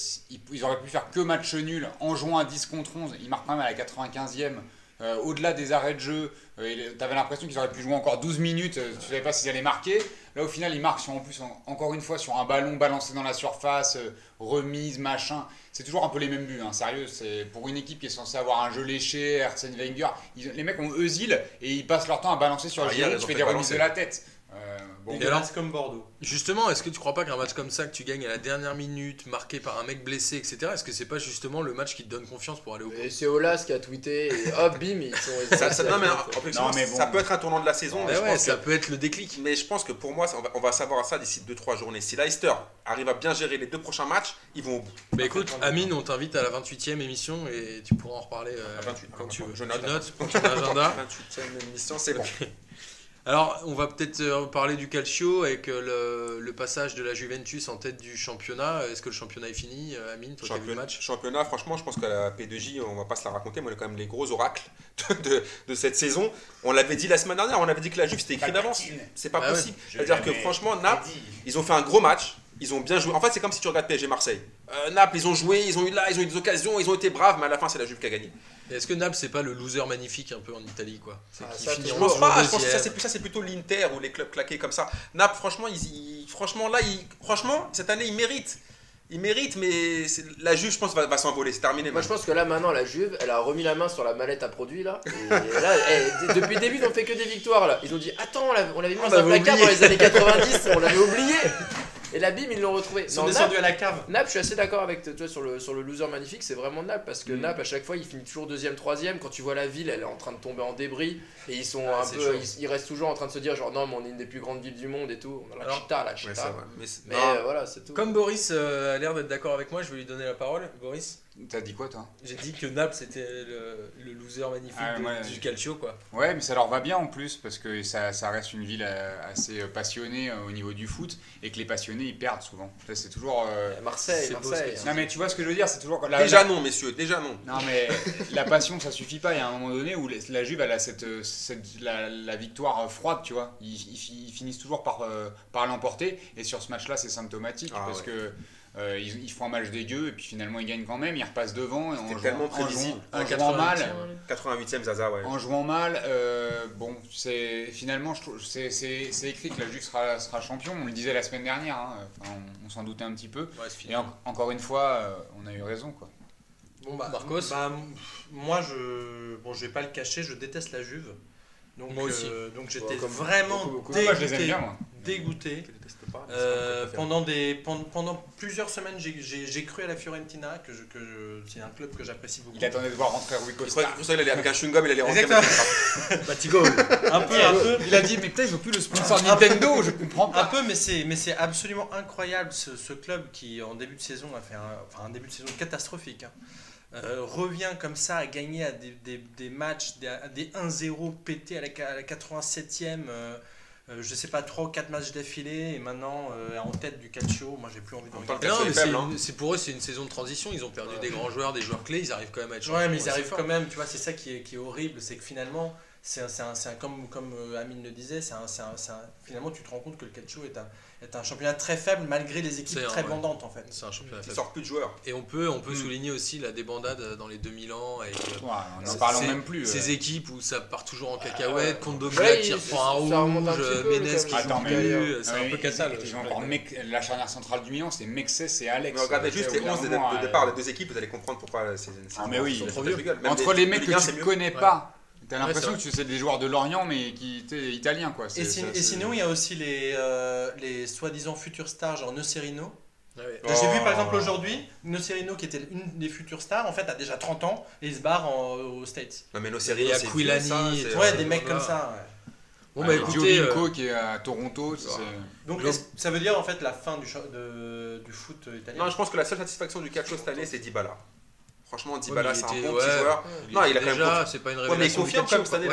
ils auraient pu faire que match nul en jouant à 10 contre 11. Ils marquent quand même à la 95e. Euh, Au-delà des arrêts de jeu, euh, tu avais l'impression qu'ils auraient pu jouer encore 12 minutes, euh, tu savais pas s'ils allaient marquer. Là, au final, ils marquent sur, en plus, en- encore une fois, sur un ballon balancé dans la surface, euh, remise, machin. C'est toujours un peu les mêmes buts, hein, sérieux. C'est pour une équipe qui est censée avoir un jeu léché, Arsène Wenger. ils- les mecs ont Eusil et ils passent leur temps à balancer sur Ah, le ont fait fait des remises de la tête. Bon, Et alors comme Bordeaux. Justement, est-ce que tu crois pas qu'un match comme ça, que tu gagnes à la dernière minute, marqué par un mec blessé, etc., est-ce que c'est pas justement le match qui te donne confiance pour aller au bout Et c'est Olas qui a tweeté et hop, bim, ils sont. ils Ça, ça- non, mais, direct. objectivement, Non, mais bon. ça peut être un tournant de la saison. mais Mais je ouais, pense ça que- peut être le déclic. Mais je pense que pour moi, ça, on, va, on va savoir ça d'ici 2-3 journées. Si Leicester arrive à bien gérer les deux prochains matchs, ils vont au bout. Bah écoute, Amine, on t'invite à la 28e émission et tu pourras en reparler euh, À 28, quand tu veux. je Tu note. notes pour ton agenda. (laughs) 28ème émission, c'est bon. Alors, on va peut-être euh, parler du Calcio avec euh, le, le passage de la Juventus en tête du championnat. Est-ce que le championnat est fini, euh, Amine Toi, vu le Championnat, match? championnat, franchement, je pense qu'à la P2J, on va pas se la raconter, mais on est quand même les gros oracles de, de- de cette saison. On l'avait dit la semaine dernière, on avait dit que la Juve c'était écrit d'avance. C'est pas Ah ouais. possible. C'est-à-dire que franchement, Naples, ils ont fait un gros match. Ils ont bien joué. En fait, c'est comme si tu regardes PSG Marseille. Euh, Naples, ils ont joué, ils ont eu là, ils ont eu des occasions, ils ont été braves, mais à la fin, c'est la Juve qui a gagné. Est-ce que Naples, c'est pas le loser magnifique un peu en Italie quoi? C'est Ah, ça, finiront Je pense pas, je pense que ça c'est, plutôt l'Inter ou les clubs claqués comme ça. Naples, franchement, ils, ils- franchement là, ils, franchement, cette année, ils méritent. Ils méritent, mais la Juve, je pense, va, va s'envoler. C'est terminé. Moi je pense que là maintenant la Juve elle a remis la main sur la mallette à produits là et là (laughs) eh, depuis le début ils ont fait que des victoires là ils ont dit attends on l'avait, mis On dans un l'avait placard oublié. dans les années 90 on l'avait oublié (laughs) et la bim ils l'ont retrouvé Ils sont descendus à la cave. Naples, je suis assez d'accord avec toi sur le, sur le loser magnifique c'est vraiment Naples parce que Mm. Naples à chaque fois il finit toujours deuxième troisième quand tu vois la ville elle est en train de tomber en débris et ils sont Ah, un peu ils, ils restent toujours en train de se dire genre non mais on est une des plus grandes villes du monde et tout on a la Alors, chita la chita. Mais, euh, voilà c'est tout Comme Boris euh, a l'air d'être d'accord avec moi, je vais lui donner la parole. Boris T'as dit quoi toi J'ai dit que Naples c'était le, le loser magnifique Ah, de- ouais. du Calcio quoi. Ouais, mais ça leur va bien en plus parce que ça, ça reste une ville euh, assez euh, passionnée euh, au niveau du foot et que les passionnés ils perdent souvent. Ça, C'est toujours. euh, Marseille Marseille Non mais tu vois ce que je veux dire, c'est toujours la, déjà la- non, messieurs, déjà non. Non mais la passion ça suffit pas. Il y a un moment donné où la Juve elle a cette, cette- la, la victoire froide, tu vois. Ils, ils fi- ils finissent toujours par, euh, par l'emporter et sur ce match-là c'est symptomatique Ah parce ouais. que euh, ils, ils font un match dégueu et puis finalement ils gagnent quand même. Ils repassent devant et en jouant, tellement en jouant- en jouant 80e. mal. 88ème Zaza, ouais. En jouant mal, euh, bon, c'est finalement, c'est écrit que la Juve sera, sera champion. On le disait la semaine dernière, hein, enfin, on, on s'en doutait un petit peu. Ouais. Et en- encore une fois, euh, on a eu raison, quoi. Bon bah, Marcos bah, moi je bon je vais pas le cacher, je déteste la Juve. Donc Moi aussi. euh, donc j'étais comme vraiment beaucoup, beaucoup. dégoûté, Moi, je les aime bien, moi. dégoûté. Je Euh, un pendant, des, pendant, pendant plusieurs semaines, j'ai- cru à la Fiorentina, que, je- que je- c'est un club que j'apprécie beaucoup. Il attendait de voir rentrer Rui Il Costa. croyait qu'il allait avec un chewing-gum, il allait rentrer. Exactement. Batigo (laughs) Un peu, un peu. Il a dit, mais putain, ils ont plus le sponsor Nintendo, je comprends Un pas. peu, mais c'est, mais c'est absolument incroyable ce, ce club qui, en début de saison, a fait un, enfin, un début de saison catastrophique. hein. Euh, revient comme ça à gagner à des, des, des matchs, des, à des 1-0 pétés à la, à la 87e, euh, euh, je sais pas, 3 ou 4 matchs d'affilée, et maintenant euh, en tête du calcio. Moi, j'ai plus envie de regarder. Non, mais c'est hein. c'est pour eux, c'est une saison de transition. Ils ont perdu Ouais. des grands joueurs, des joueurs clés. Ils arrivent quand même à être Ouais, mais ils arrivent quand même, tu vois, c'est ça qui est, qui est horrible, c'est que finalement, c'est un, c'est un- c'est un- comme, comme euh, Amine le disait, c'est un- c'est un- c'est un- finalement tu te rends compte que le calcio est un, est un championnat très faible malgré les équipes un, très ouais. vendantes en fait. C'est un championnat Ils faible. sortent plus de joueurs. Et on peut, on peut Mm. souligner aussi la débandade dans les 2000 ans avec euh, Ouais, en c'est- même plus. ces euh. équipent où ça part toujours en cacahuète, contre Ouais, qui reprend un rouge, le qui joue plus, c'est Ah un peu Mec- la charnière centrale du Milan, c'est Mexès et Alex. Regardez Euh, juste les bout d'un 11 de, euh, départ des deux équipes, vous allez comprendre pourquoi c'est. c'est- Ah, mais oui, Entre les mecs que 1, tu connais pas, t'as Ouais, l'impression c'est que c'est des joueurs de Lorient, mais qui étaient italiens, quoi. Et, si- sinon, il y a aussi les, euh, les soi-disant futurs stars, genre Nocerino. Ouais, ouais. Oh. J'ai vu par exemple aujourd'hui, Nocerino qui était une des futures stars, en fait a déjà 30 ans et il se barre en- aux States. Non, mais a c'est Quilani, Ouais, euh, des mecs comme ça. ouais. Bon, Ouais, bah écoutez, Giovinco euh, qui est à Toronto. Donc ça veut dire en fait la fin du, de- du foot italien? Non, je pense que la seule satisfaction du calcio cette année, c'est Dybala. Franchement, Ouais, Dybala, mais c'est un bon ouais. petit joueur. Non, il a quand même déjà, confiance. c'est pas une Ouais, mais il révélation. confirme comme calcio, cette année.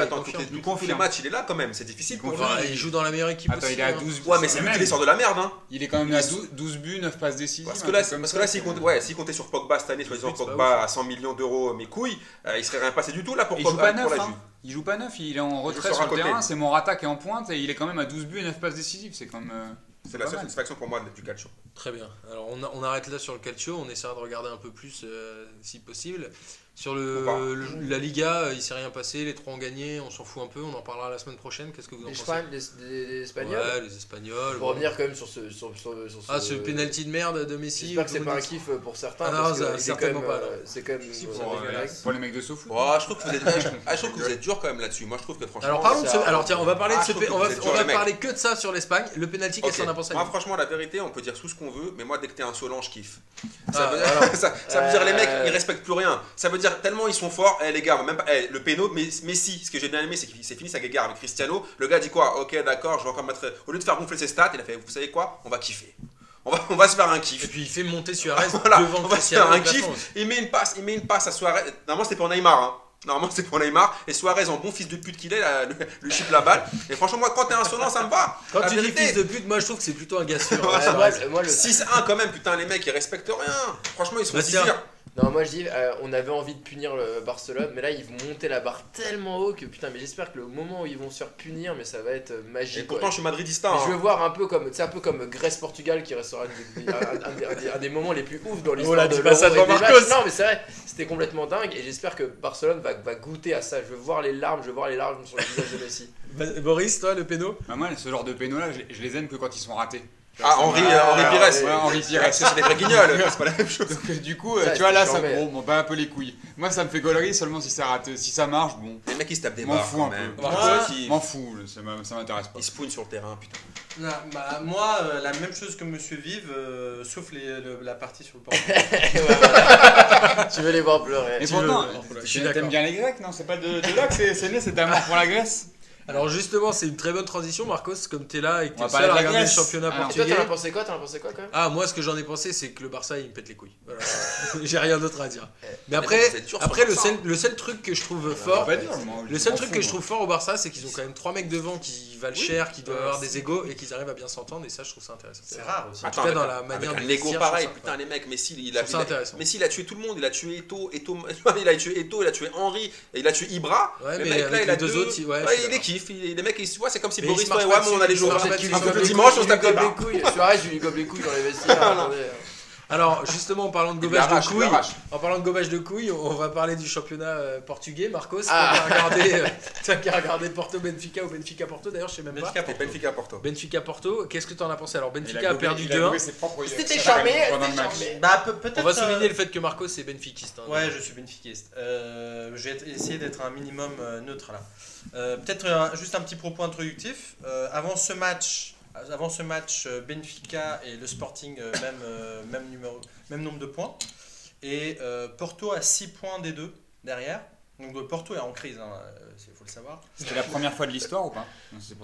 confirme. tous les- matchs, il est là quand même. C'est difficile pour lui. Il joue dans la meilleure équipe Attends, aussi, il est à hein. 12 Ouais, mais c'est quand lui qui même. les sort de la merde, hein. Il est quand même à 12, 12 buts, 9 passes décisives. Parce que là, parce que là, s'il comptait, ouais, s'il comptait sur Pogba cette année, pas Pogba à 100 millions d'euros, mes couilles, euh, il serait rien passé du tout là pour Il joue Pogba pas pour neuf, la hein. Juve. Il joue pas neuf, il est en retrait sur le terrain, c'est Morata qui est en pointe et il est quand même à 12 buts et 9 passes décisives. C'est quand même. C'est la seule mal. satisfaction pour moi du calcio. Très bien. Alors on, a- on arrête là sur le calcio, on essaiera de regarder un peu plus euh, si possible. Sur le, la Liga, euh, il s'est rien passé, les trois ont gagné, on s'en fout un peu, on en parlera la semaine prochaine. Qu'est-ce que vous en Les, pensez les, les- les Espagnols. Ouais, les Espagnols. Pour bon. revenir quand même sur ce. Sur, sur, sur Ah, ce penalty de merde de Messi. J'espère que c'est pas un kiff pour certains. Ah non, parce que ça, il est certainement quand même, pas, euh, C'est quand même. Si, euh, pour, euh, les mecs de SoFoot. Oh, je trouve que vous êtes, ah, je trouve que vous êtes dur quand même là-dessus. Moi, je trouve que franchement. Alors parlons de ce... Alors tiens, on va parler Ah, de ce on va, on parler que de ça sur l'Espagne. Le penalty, qu'est-ce qu'on a pensé Moi, franchement, la vérité, on peut dire tout ce qu'on veut, mais moi, dès que t'es un Solange, je kiffe. Ah, Ça, veut, (laughs) dire les mecs, Euh. ils respectent plus rien. Ça veut dire tellement ils sont forts. Eh les gars, même pas, eh, le péno, mais Messi, ce que j'ai bien aimé, c'est qu'il s'est fini sa guéguerre avec Cristiano. Le gars dit quoi? Ok, d'accord, je vais encore mettre. Au lieu de faire gonfler ses stats, il a fait Vous savez quoi? On va kiffer. On va, on va se faire un Et kiff. puis il fait monter Suarez (laughs) Voilà, devant on va se Cristiano. faire un kiff. Il met une passe, il met une passe à Suarez. Normalement, c'était pour Neymar. Hein. Normalement, c'était pour Neymar. Et Suarez, en bon fils de pute qu'il est, là, lui, lui chip la balle. Et franchement, moi, quand t'es insolent, ça me va. Quand La tu dis vérité. fils de pute, moi je trouve que c'est plutôt un gars sûr. Ouais, le- 6-1 quand même, putain, les mecs, ils respectent rien. Franchement, ils sont Bah. Non, moi je dis, euh, on avait envie de punir le Barcelone, mais là ils vont monter la barre tellement haut que putain, mais j'espère que le moment où ils vont se faire punir, mais ça va être euh, magique. Et pourtant, je suis madridista. Hein. je veux voir un peu comme, tu sais, un peu comme Grèce-Portugal qui restera un, des- un- un des- un des, un des moments les plus ouf dans l'histoire là, de dis pas ça l'Euro et devant des Marcos. matchs. Non, mais c'est vrai, c'était complètement dingue et j'espère que Barcelone va, va goûter à ça. Je veux voir les larmes, je veux voir les larmes sur le visage de Messi. Boris, toi, le péno? Bah, moi, ce genre de pénaux là, je, je les aime que quand ils sont ratés. Ah, Henri, Ouais, euh, Henri Pires. Ouais, Henri Pires. C'est des vrais guignols, (laughs) c'est pas la même chose. Donc, euh, du coup, euh, Ça, tu vois, là, ça me bat un peu les couilles. Moi, ça me fait gaulerie seulement si ça rate. Si ça marche, bon, Les mecs, ils se tapent des M'en barres fous quand un même. peu. M'en fous, ça m'intéresse pas. il spoon sur le terrain, putain. Non, bah, moi, euh, la même chose que Monsieur Vive, euh, sauf les, le- la partie sur le port. (laughs) Tu veux les voir pleurer. Et pourtant, t'aimes bien les Grecs, non C'est pas de, de là que c'est né cet amour pour la Grèce Alors justement, c'est une très bonne transition, Marcos, comme t'es là et que le va seul à regarder le championnat Alors, toi, portugais. t'en as pensé quoi T'en as pensé quoi quand même? Ah, moi, ce que j'en ai pensé, c'est que le Barça, il me pète les couilles. Voilà. (laughs) J'ai rien d'autre à dire. Mais Les après, après le, seul, hein. le seul truc que je trouve fort, le seul truc que je trouve fort au Barça, c'est qu'ils ont quand même trois mecs devant qui valent Oui. cher, qui doivent Ouais, avoir des égos et qu'ils arrivent à bien s'entendre. Et ça, je trouve ça intéressant. C'est rare aussi. En tout cas, dans un- la manière de un vestiaire, ego je pareil, putain, les mecs, Messi, il a. Messi, il a tué tout le monde, il a tué Eto, Eto, (laughs) il a tué Eto, il a tué Henri, et il a tué Ibra. Ouais, mais avec il a les deux autres, il- ouais, je les mecs, ils- tu vois, c'est comme si Boris, se ouais, mais on allait jouer se au se dimanche, on se tape des couilles. Suarez, je lui gobe les couilles dans les vestiaires. (laughs) Alors, justement, en parlant de gobage de il couilles, en parlant de gobage de couilles, on va parler du championnat euh, portugais. Marcos, Ah. toi qui as regardé, euh, (laughs) toi qui as regardé Porto Benfica ou Benfica Porto, d'ailleurs, je sais même pas. Benfica Et Benfica Porto. Benfica Porto, qu'est-ce que tu en as pensé? Alors, Benfica a perdu il a 2-1. gobé ses propres- C'était charmé. Bah. On va souligner euh, le fait que Marcos est benfiquiste. hein. Ouais, je suis benfiquiste. Euh, je vais essayer d'être un minimum euh, neutre là. Euh, Peut-être un- juste un petit propos introductif. Euh, avant ce match, avant ce match, euh, Benfica et le Sporting euh, même euh, même même nombre de points. Et Porto a 6 points des deux derrière. Donc euh, Porto est en crise, il faut le savoir. C'était la première fois de l'histoire ou pas?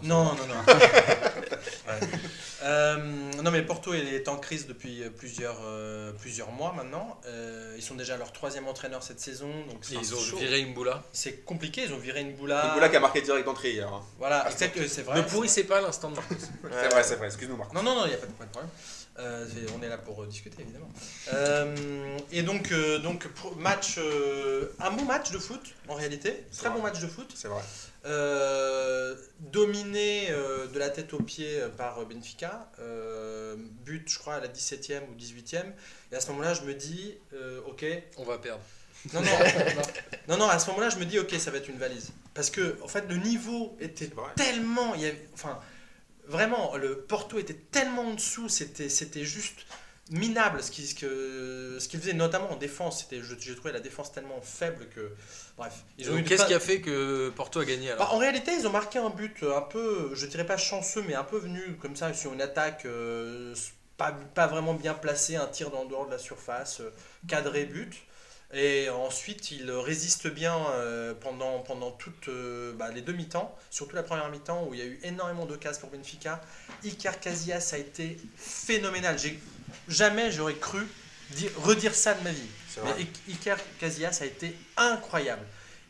Non. Non, non, non. Ouais. (laughs) Euh, non, mais Porto est en crise depuis plusieurs, euh, plusieurs mois maintenant. Euh, ils sont déjà leur troisième entraîneur cette saison, donc ils ont chaud. viré Imboula. C'est compliqué. Ils ont viré une boula. Nicolas qui a marqué direct d'entrée hier. hein. Voilà, Ah, c'est vrai. Ne pourrissez pas l'instant de Marcos. C'est vrai, c'est vrai, excuse-nous Marc. Non, non, non, il n'y a pas de problème. Euh, on est là pour euh, discuter, évidemment. Euh, et donc, euh, donc match, euh, un bon match de foot, en réalité. C'est Très vrai. bon match de foot. C'est vrai. Euh, dominé euh, de la tête aux pieds par Benfica. Euh, but, je crois, à la 17e ou 18e. Et à ce moment-là, je me dis, euh, ok. On va perdre. Non, non, (laughs) non, non, à ce moment-là, je me dis, ok, ça va être une valise. Parce que, en fait, le niveau était tellement. Il y avait, enfin, vraiment, le Porto était tellement en dessous, c'était, c'était juste minable ce qu'il ce que, ce qu'il faisait, notamment en défense. C'était, je- j'ai trouvé la défense tellement faible que. Bref. Ils ont eu Donc, de Qu'est-ce pas- qui a fait que Porto a gagné bah, alors en réalité, ils ont marqué un but un peu, je dirais pas chanceux, mais un peu venu comme ça sur une attaque euh, pas, pas vraiment bien placée, un tir dans le dehors de la surface, euh, cadré but. Et ensuite, ils résistent bien euh, pendant, pendant toutes euh, bah, les deux mi-temps, surtout la première mi-temps où il y a eu énormément de cases pour Benfica. Iker Casillas a été phénoménal. Jamais j'aurais cru dire- redire ça de ma vie. Mais vrai. I- Iker Casillas a été incroyable.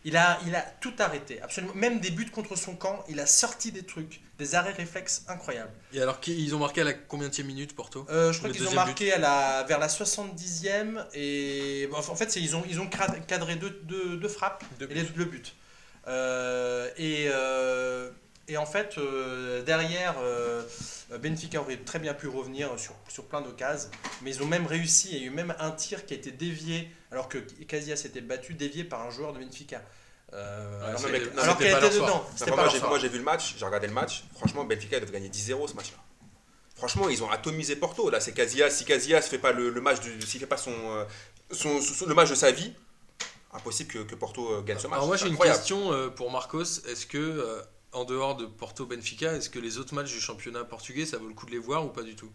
Il a, il a tout arrêté, absolument. Même des buts contre son camp, il a sorti des trucs, des arrêts réflexes incroyables. Et alors, ils ont marqué à la combien de minute, Porto? Euh, je crois qu'ils ont marqué à la, vers la 70e et bon, en fait ils ont, ils ont cadré deux, deux, deux frappes Deux et les- le but. Euh, et, euh, et en fait euh, derrière euh, Benfica aurait très bien pu revenir sur, sur plein d'occasions mais ils ont même réussi, il y a eu même un tir qui a été dévié alors que Casillas s'était battu, dévié par un joueur de Benfica. Euh, Ouais, alors non, alors qu'elle était dedans. Enfin, moi, pas j'ai, soir. moi, j'ai vu le match, j'ai regardé le match. Franchement, Benfica doivent gagner 10-0 ce match-là. Franchement, ils ont atomisé Porto. Là, c'est Casillas. Si Casillas fait pas le, le match, s'il fait pas son, son, son- le match de sa vie, impossible que, que Porto gagne ce match. Alors moi j'ai une question pour Marcos. Est-ce que euh, en dehors de Porto Benfica, est-ce que les autres matchs du championnat portugais, ça vaut le coup de les voir ou pas du tout?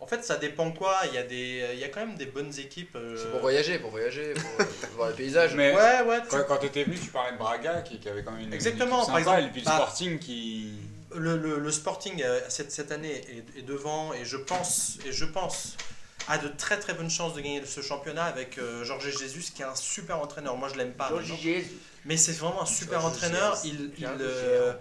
En fait ça dépend quoi, il y, a des, il y a quand même des bonnes équipes. euh, C'est pour voyager, pour voyager, pour, pour (laughs) voir les paysages. Mais Ouais, ouais, quand, quand tu étais venu, tu parlais de Braga qui, qui avait quand même une Exactement, une par sympa, exemple, et puis le bah- Sporting qui. le, le- le Sporting euh, cette, cette année est, est devant et je pense et je pense a de très très bonnes chances de gagner ce championnat avec euh, Jorge Jesus qui est un super entraîneur. Moi je l'aime pas, maintenant, mais c'est vraiment un super entraîneur. Il, euh,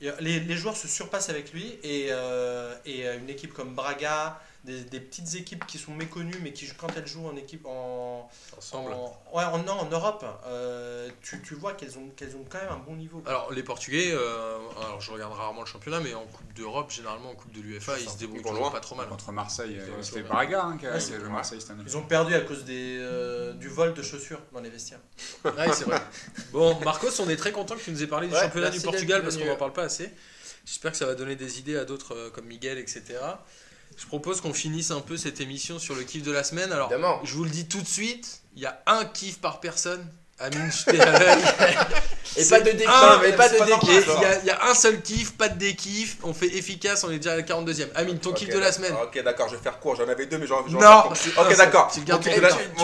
il- les, les joueurs se surpassent avec lui et, euh, et euh, une équipe comme Braga, des, des petites équipes qui sont méconnues mais qui quand elles jouent en équipe en ensemble en, ouais, en, non, en Europe, euh, tu, tu vois qu'elles ont, qu'elles ont quand même un bon niveau. Alors les Portugais, euh, alors je regarde rarement le championnat, mais en Coupe d'Europe, généralement en Coupe de l'UEFA, ils se débrouillent toujours pas trop mal. Contre Marseille, euh, c'était. Braga hein, qui a. Marseille cette année. Ils ont perdu à cause des, euh, du vol de chaussures dans les vestiaires. Ouais, c'est vrai. Bon, Marcos, on est très content que tu nous aies parlé du Ouais, championnat du Portugal parce qu'on n'en parle pas assez. J'espère que ça va donner des idées à d'autres euh, comme Miguel, etc. Je propose qu'on finisse un peu cette émission sur le kiff de la semaine. Alors, Évidemment. je vous le dis tout de suite, il y a un kiff par personne. Amine, je t'ai (laughs) à l'œil. Et pas de dékiff, pas de dékiff. Il y, a- il y a un seul kiff, pas de dékiff. On fait efficace, on est déjà à la 42e. Amine, ton kiff Ok, de la semaine. Ok, d'accord, je vais faire court. J'en avais deux, mais j'en vais Non. Ok, d'accord. Tu kiff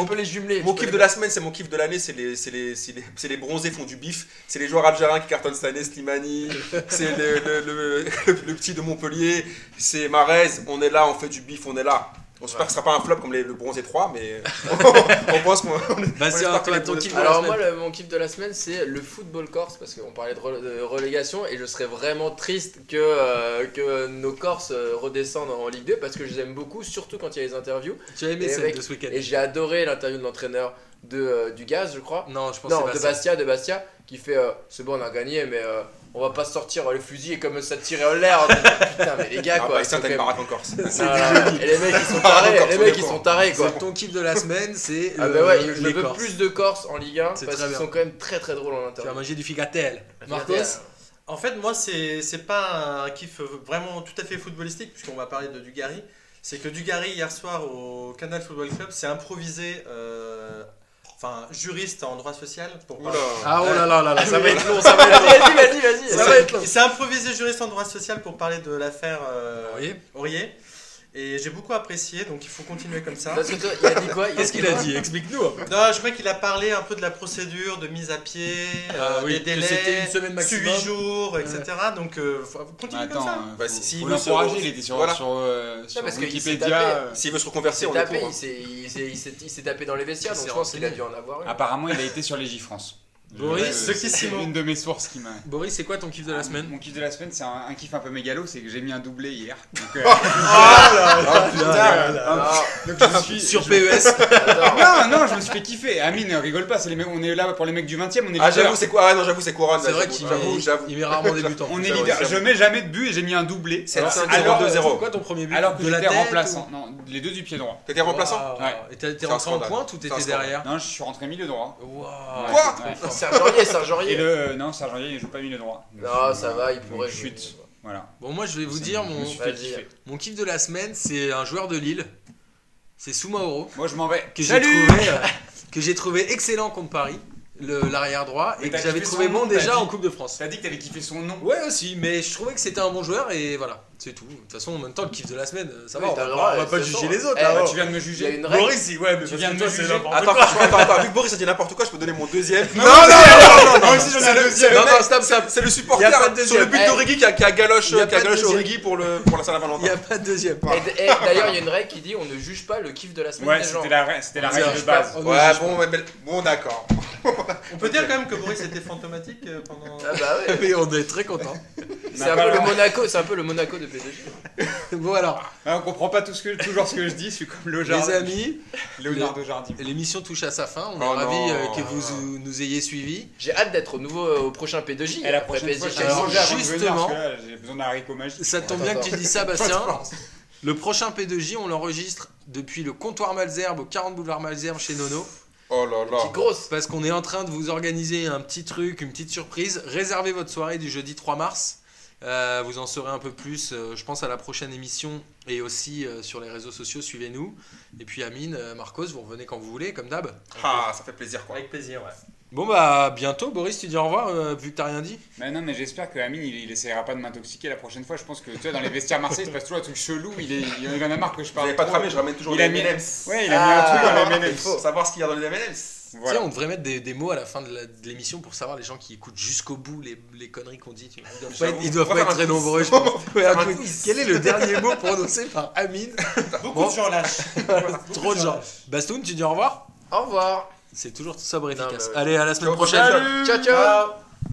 peux les jumeler. Mon kiff de la semaine, c'est mon kiff de l'année, c'est les, c'est les, c'est les, c'est les bronzés font du bif, c'est les joueurs algériens qui cartonnent cette année, Slimani, (laughs) c'est le, le, le, le petit de Montpellier, c'est Marez, on est là, on fait du bif, on est là. On espère que ce sera pas un flop comme les, le bronzé 3, mais (laughs) on pense qu'on on est- Vas-y, Alors semaine. moi, le- mon kiff de la semaine, c'est le football corse, parce qu'on parlait de, relégation, et je serais vraiment triste que, euh, que nos Corses euh, redescendent en Ligue 2, parce que je les aime beaucoup, surtout quand il y a les interviews. Tu as aimé Et celle avec- de ce week-end Et j'ai adoré l'interview de l'entraîneur de, euh, du Gaz, je crois. Non, je pense Non, que de c'est Bastia. Bastia, de Bastia, qui fait euh, c'est bon, on a gagné, mais euh, on va pas sortir le fusil et comme ça tirer en l'air. Putain, mais les gars, Ah, quoi. bah, sont t'as une baraque en Corse. Et les mecs, ils sont (laughs) tarés. Les mecs, ils sont tarés, quoi. C'est ton kiff de la semaine, c'est Ah le- bah ouais, je veux plus de Corse en Ligue 1 C'est parce très qu'ils sont quand même très très drôles en Tu vas manger du figatel. Marcos En fait, moi, c'est c'est pas un kiff vraiment tout à fait footballistique, puisqu'on va parler de Dugarry. C'est que Dugarry, hier soir, au Canal Football Club, s'est improvisé euh, enfin, juriste en droit social. Pour Oula. parler- Ah oh là là là là, ça va être long, (laughs) ça va être long. Vas-y, vas-y, vas-y. Ça va être long. Il s'est improvisé juriste en droit social pour parler de l'affaire euh, Aurier Aurier. Et j'ai beaucoup apprécié, donc il faut continuer comme ça. Parce que toi, il a dit quoi? Qu'est-ce qu'il a dit? Explique-nous. Non, je crois qu'il a parlé un peu de la procédure de mise à pied, Ah euh, oui, des que délais, c'était une semaine maximum. 8 jours, etc. Donc, euh, faut continuer Attends, comme ça. euh, Bah, faut, si- faut s'il veut l'encourager, se- il était sur, voilà. sur, euh, sur parce Wikipédia. euh, S'il veut se Il reconvertir, s'est on est tapé, pour. il s'est- il s'est- il il tapé dans les vestiaires, Il donc je pense qu'il a dû en avoir une. Apparemment, il a été sur Légifrance. Boris, qui c'est une de mes sources qui m'a. Boris, c'est quoi ton kiff de la Ah, semaine Mon kiff de la semaine, c'est un, un kiff un peu mégalo, c'est que j'ai mis un doublé hier. Donc, euh, putain. Donc je me suis- (laughs) Sur je- PES. (laughs) Non, non, je me suis fait kiffer. Amine, rigole pas, c'est les mecs, on est là pour les mecs du 20 e on est Ah, leader. j'avoue, c'est quoi Ah, non, j'avoue, c'est couronne. C'est vrai qu'il J'avoue, met, rarement des buts en On plus. est leader. Je mets jamais de but et j'ai mis un doublé. C'est Alors, un alors, 0-2-0. C'est quoi ton premier but alors que De la j'étais tête remplaçant. Non, les deux du pied droit. T'étais remplaçant. Ouais. Et t'es rentré en pointe ou t'étais derrière Non, je suis rentré milieu droit. Waouh. Quoi. Serge Aurier, Serge Et Aurier. le. Non, Serge Aurier, il joue pas milieu droit. Non, ça va, il Donc, pourrait chute. jouer. Voilà. Bon, moi je vais vous dire mon, mon kiff de la semaine, c'est un joueur de Lille. C'est Soumaoro. Moi, je m'en vais. que j'ai trouvé, euh, que j'ai trouvé excellent contre Paris. le- l'arrière droit, Mais et que j'avais trouvé bon nom, déjà dit. en Coupe de France. T'as dit que t'avais kiffé son nom. Ouais aussi, mais je trouvais que c'était un bon joueur et voilà, c'est tout. De toute façon, en même temps, le kiff de la semaine, ça va, Oui, on va, pas, droit, on va de pas toute juger les autres. Eh, hein. tu viens de me Il y a juger. une règle. Boris, si, ouais, mais Tu viens de me juger. Attends, quoi. attends, attends, attends, vu que Boris a dit n'importe quoi, je peux donner mon deuxième. Non, non, non, non, non, moi aussi j'en ai un deuxième. Non, non, stop, stop. C'est le supporter pas de sur le but Eh. d'Origi qui a, qui a galoche. Origi pour, le, pour la Il Saint-Valentin. n'y a pas de deuxième. D'ailleurs, il y a une règle qui dit on ne juge pas le kiff de la semaine Ouais, c'était la, la règle de base. Ne Ouais, bon, d'accord. (laughs) On peut dire quand même que Boris était fantomatique euh, pendant. Ah bah ouais. Mais on est très content. C'est un peu le Monaco, de P2J. (laughs) Bon alors, Ah, on comprend pas tout ce que, toujours ce que je dis, je suis comme Léonard, les amis, Jardim. l'émission touche à sa fin. On est Oh ravis non. euh, que vous nous ayez suivis. J'ai hâte d'être au nouveau au prochain P2J. Et la après prochaine PSG. Alors, justement- j'ai besoin d'un haricot magique. Ça tombe bien que tu dis ça, Bastien. Le prochain P2J, on l'enregistre depuis le comptoir Malzerbe au 40 boulevard Malzerbe chez Nono. Oh là là. Petite grosse. Parce qu'on est en train de vous organiser un petit truc, une petite surprise. Réservez votre soirée du jeudi 3 mars. Euh, vous en saurez un peu plus, euh, je pense, à la prochaine émission et aussi euh, sur les réseaux sociaux. Suivez-nous. Et puis Amine, euh, Marcos, vous revenez quand vous voulez, comme d'hab. Ah, ça fait plaisir quoi. Avec plaisir, ouais. Bon, bah, bientôt. Boris, tu dis au revoir, euh, vu que t'as rien dit. Mais non, mais j'espère que Amine il, il essaiera pas de m'intoxiquer la prochaine fois. Je pense que tu vois, dans les vestiaires Marseille, il se passe toujours un truc chelou. Il, est, il en a marre que je Vous parle. n'avez pas de trop. tramé, je ramène toujours Il les a mis- M&M's. Ouais, il a mis un truc dans Ah, les M&M's. il faut. Savoir ce qu'il y a dans les M&M's. Voilà. Tu sais, on devrait mettre des, des mots à la fin de l'émission pour savoir les gens qui écoutent jusqu'au bout les, les conneries qu'on dit. tu vois. Ils doivent pas être, ils doivent pas très nombreux, je pense. Ouais. Quel est le dernier mot prononcé par Amine Beaucoup Bon. de gens lâchent. Trop de gens. Bastoun, tu dis au revoir? Au revoir. C'est toujours sobre et Non, efficace. Allez, à la semaine Ciao, prochaine. Salut. Ciao ciao. Ciao.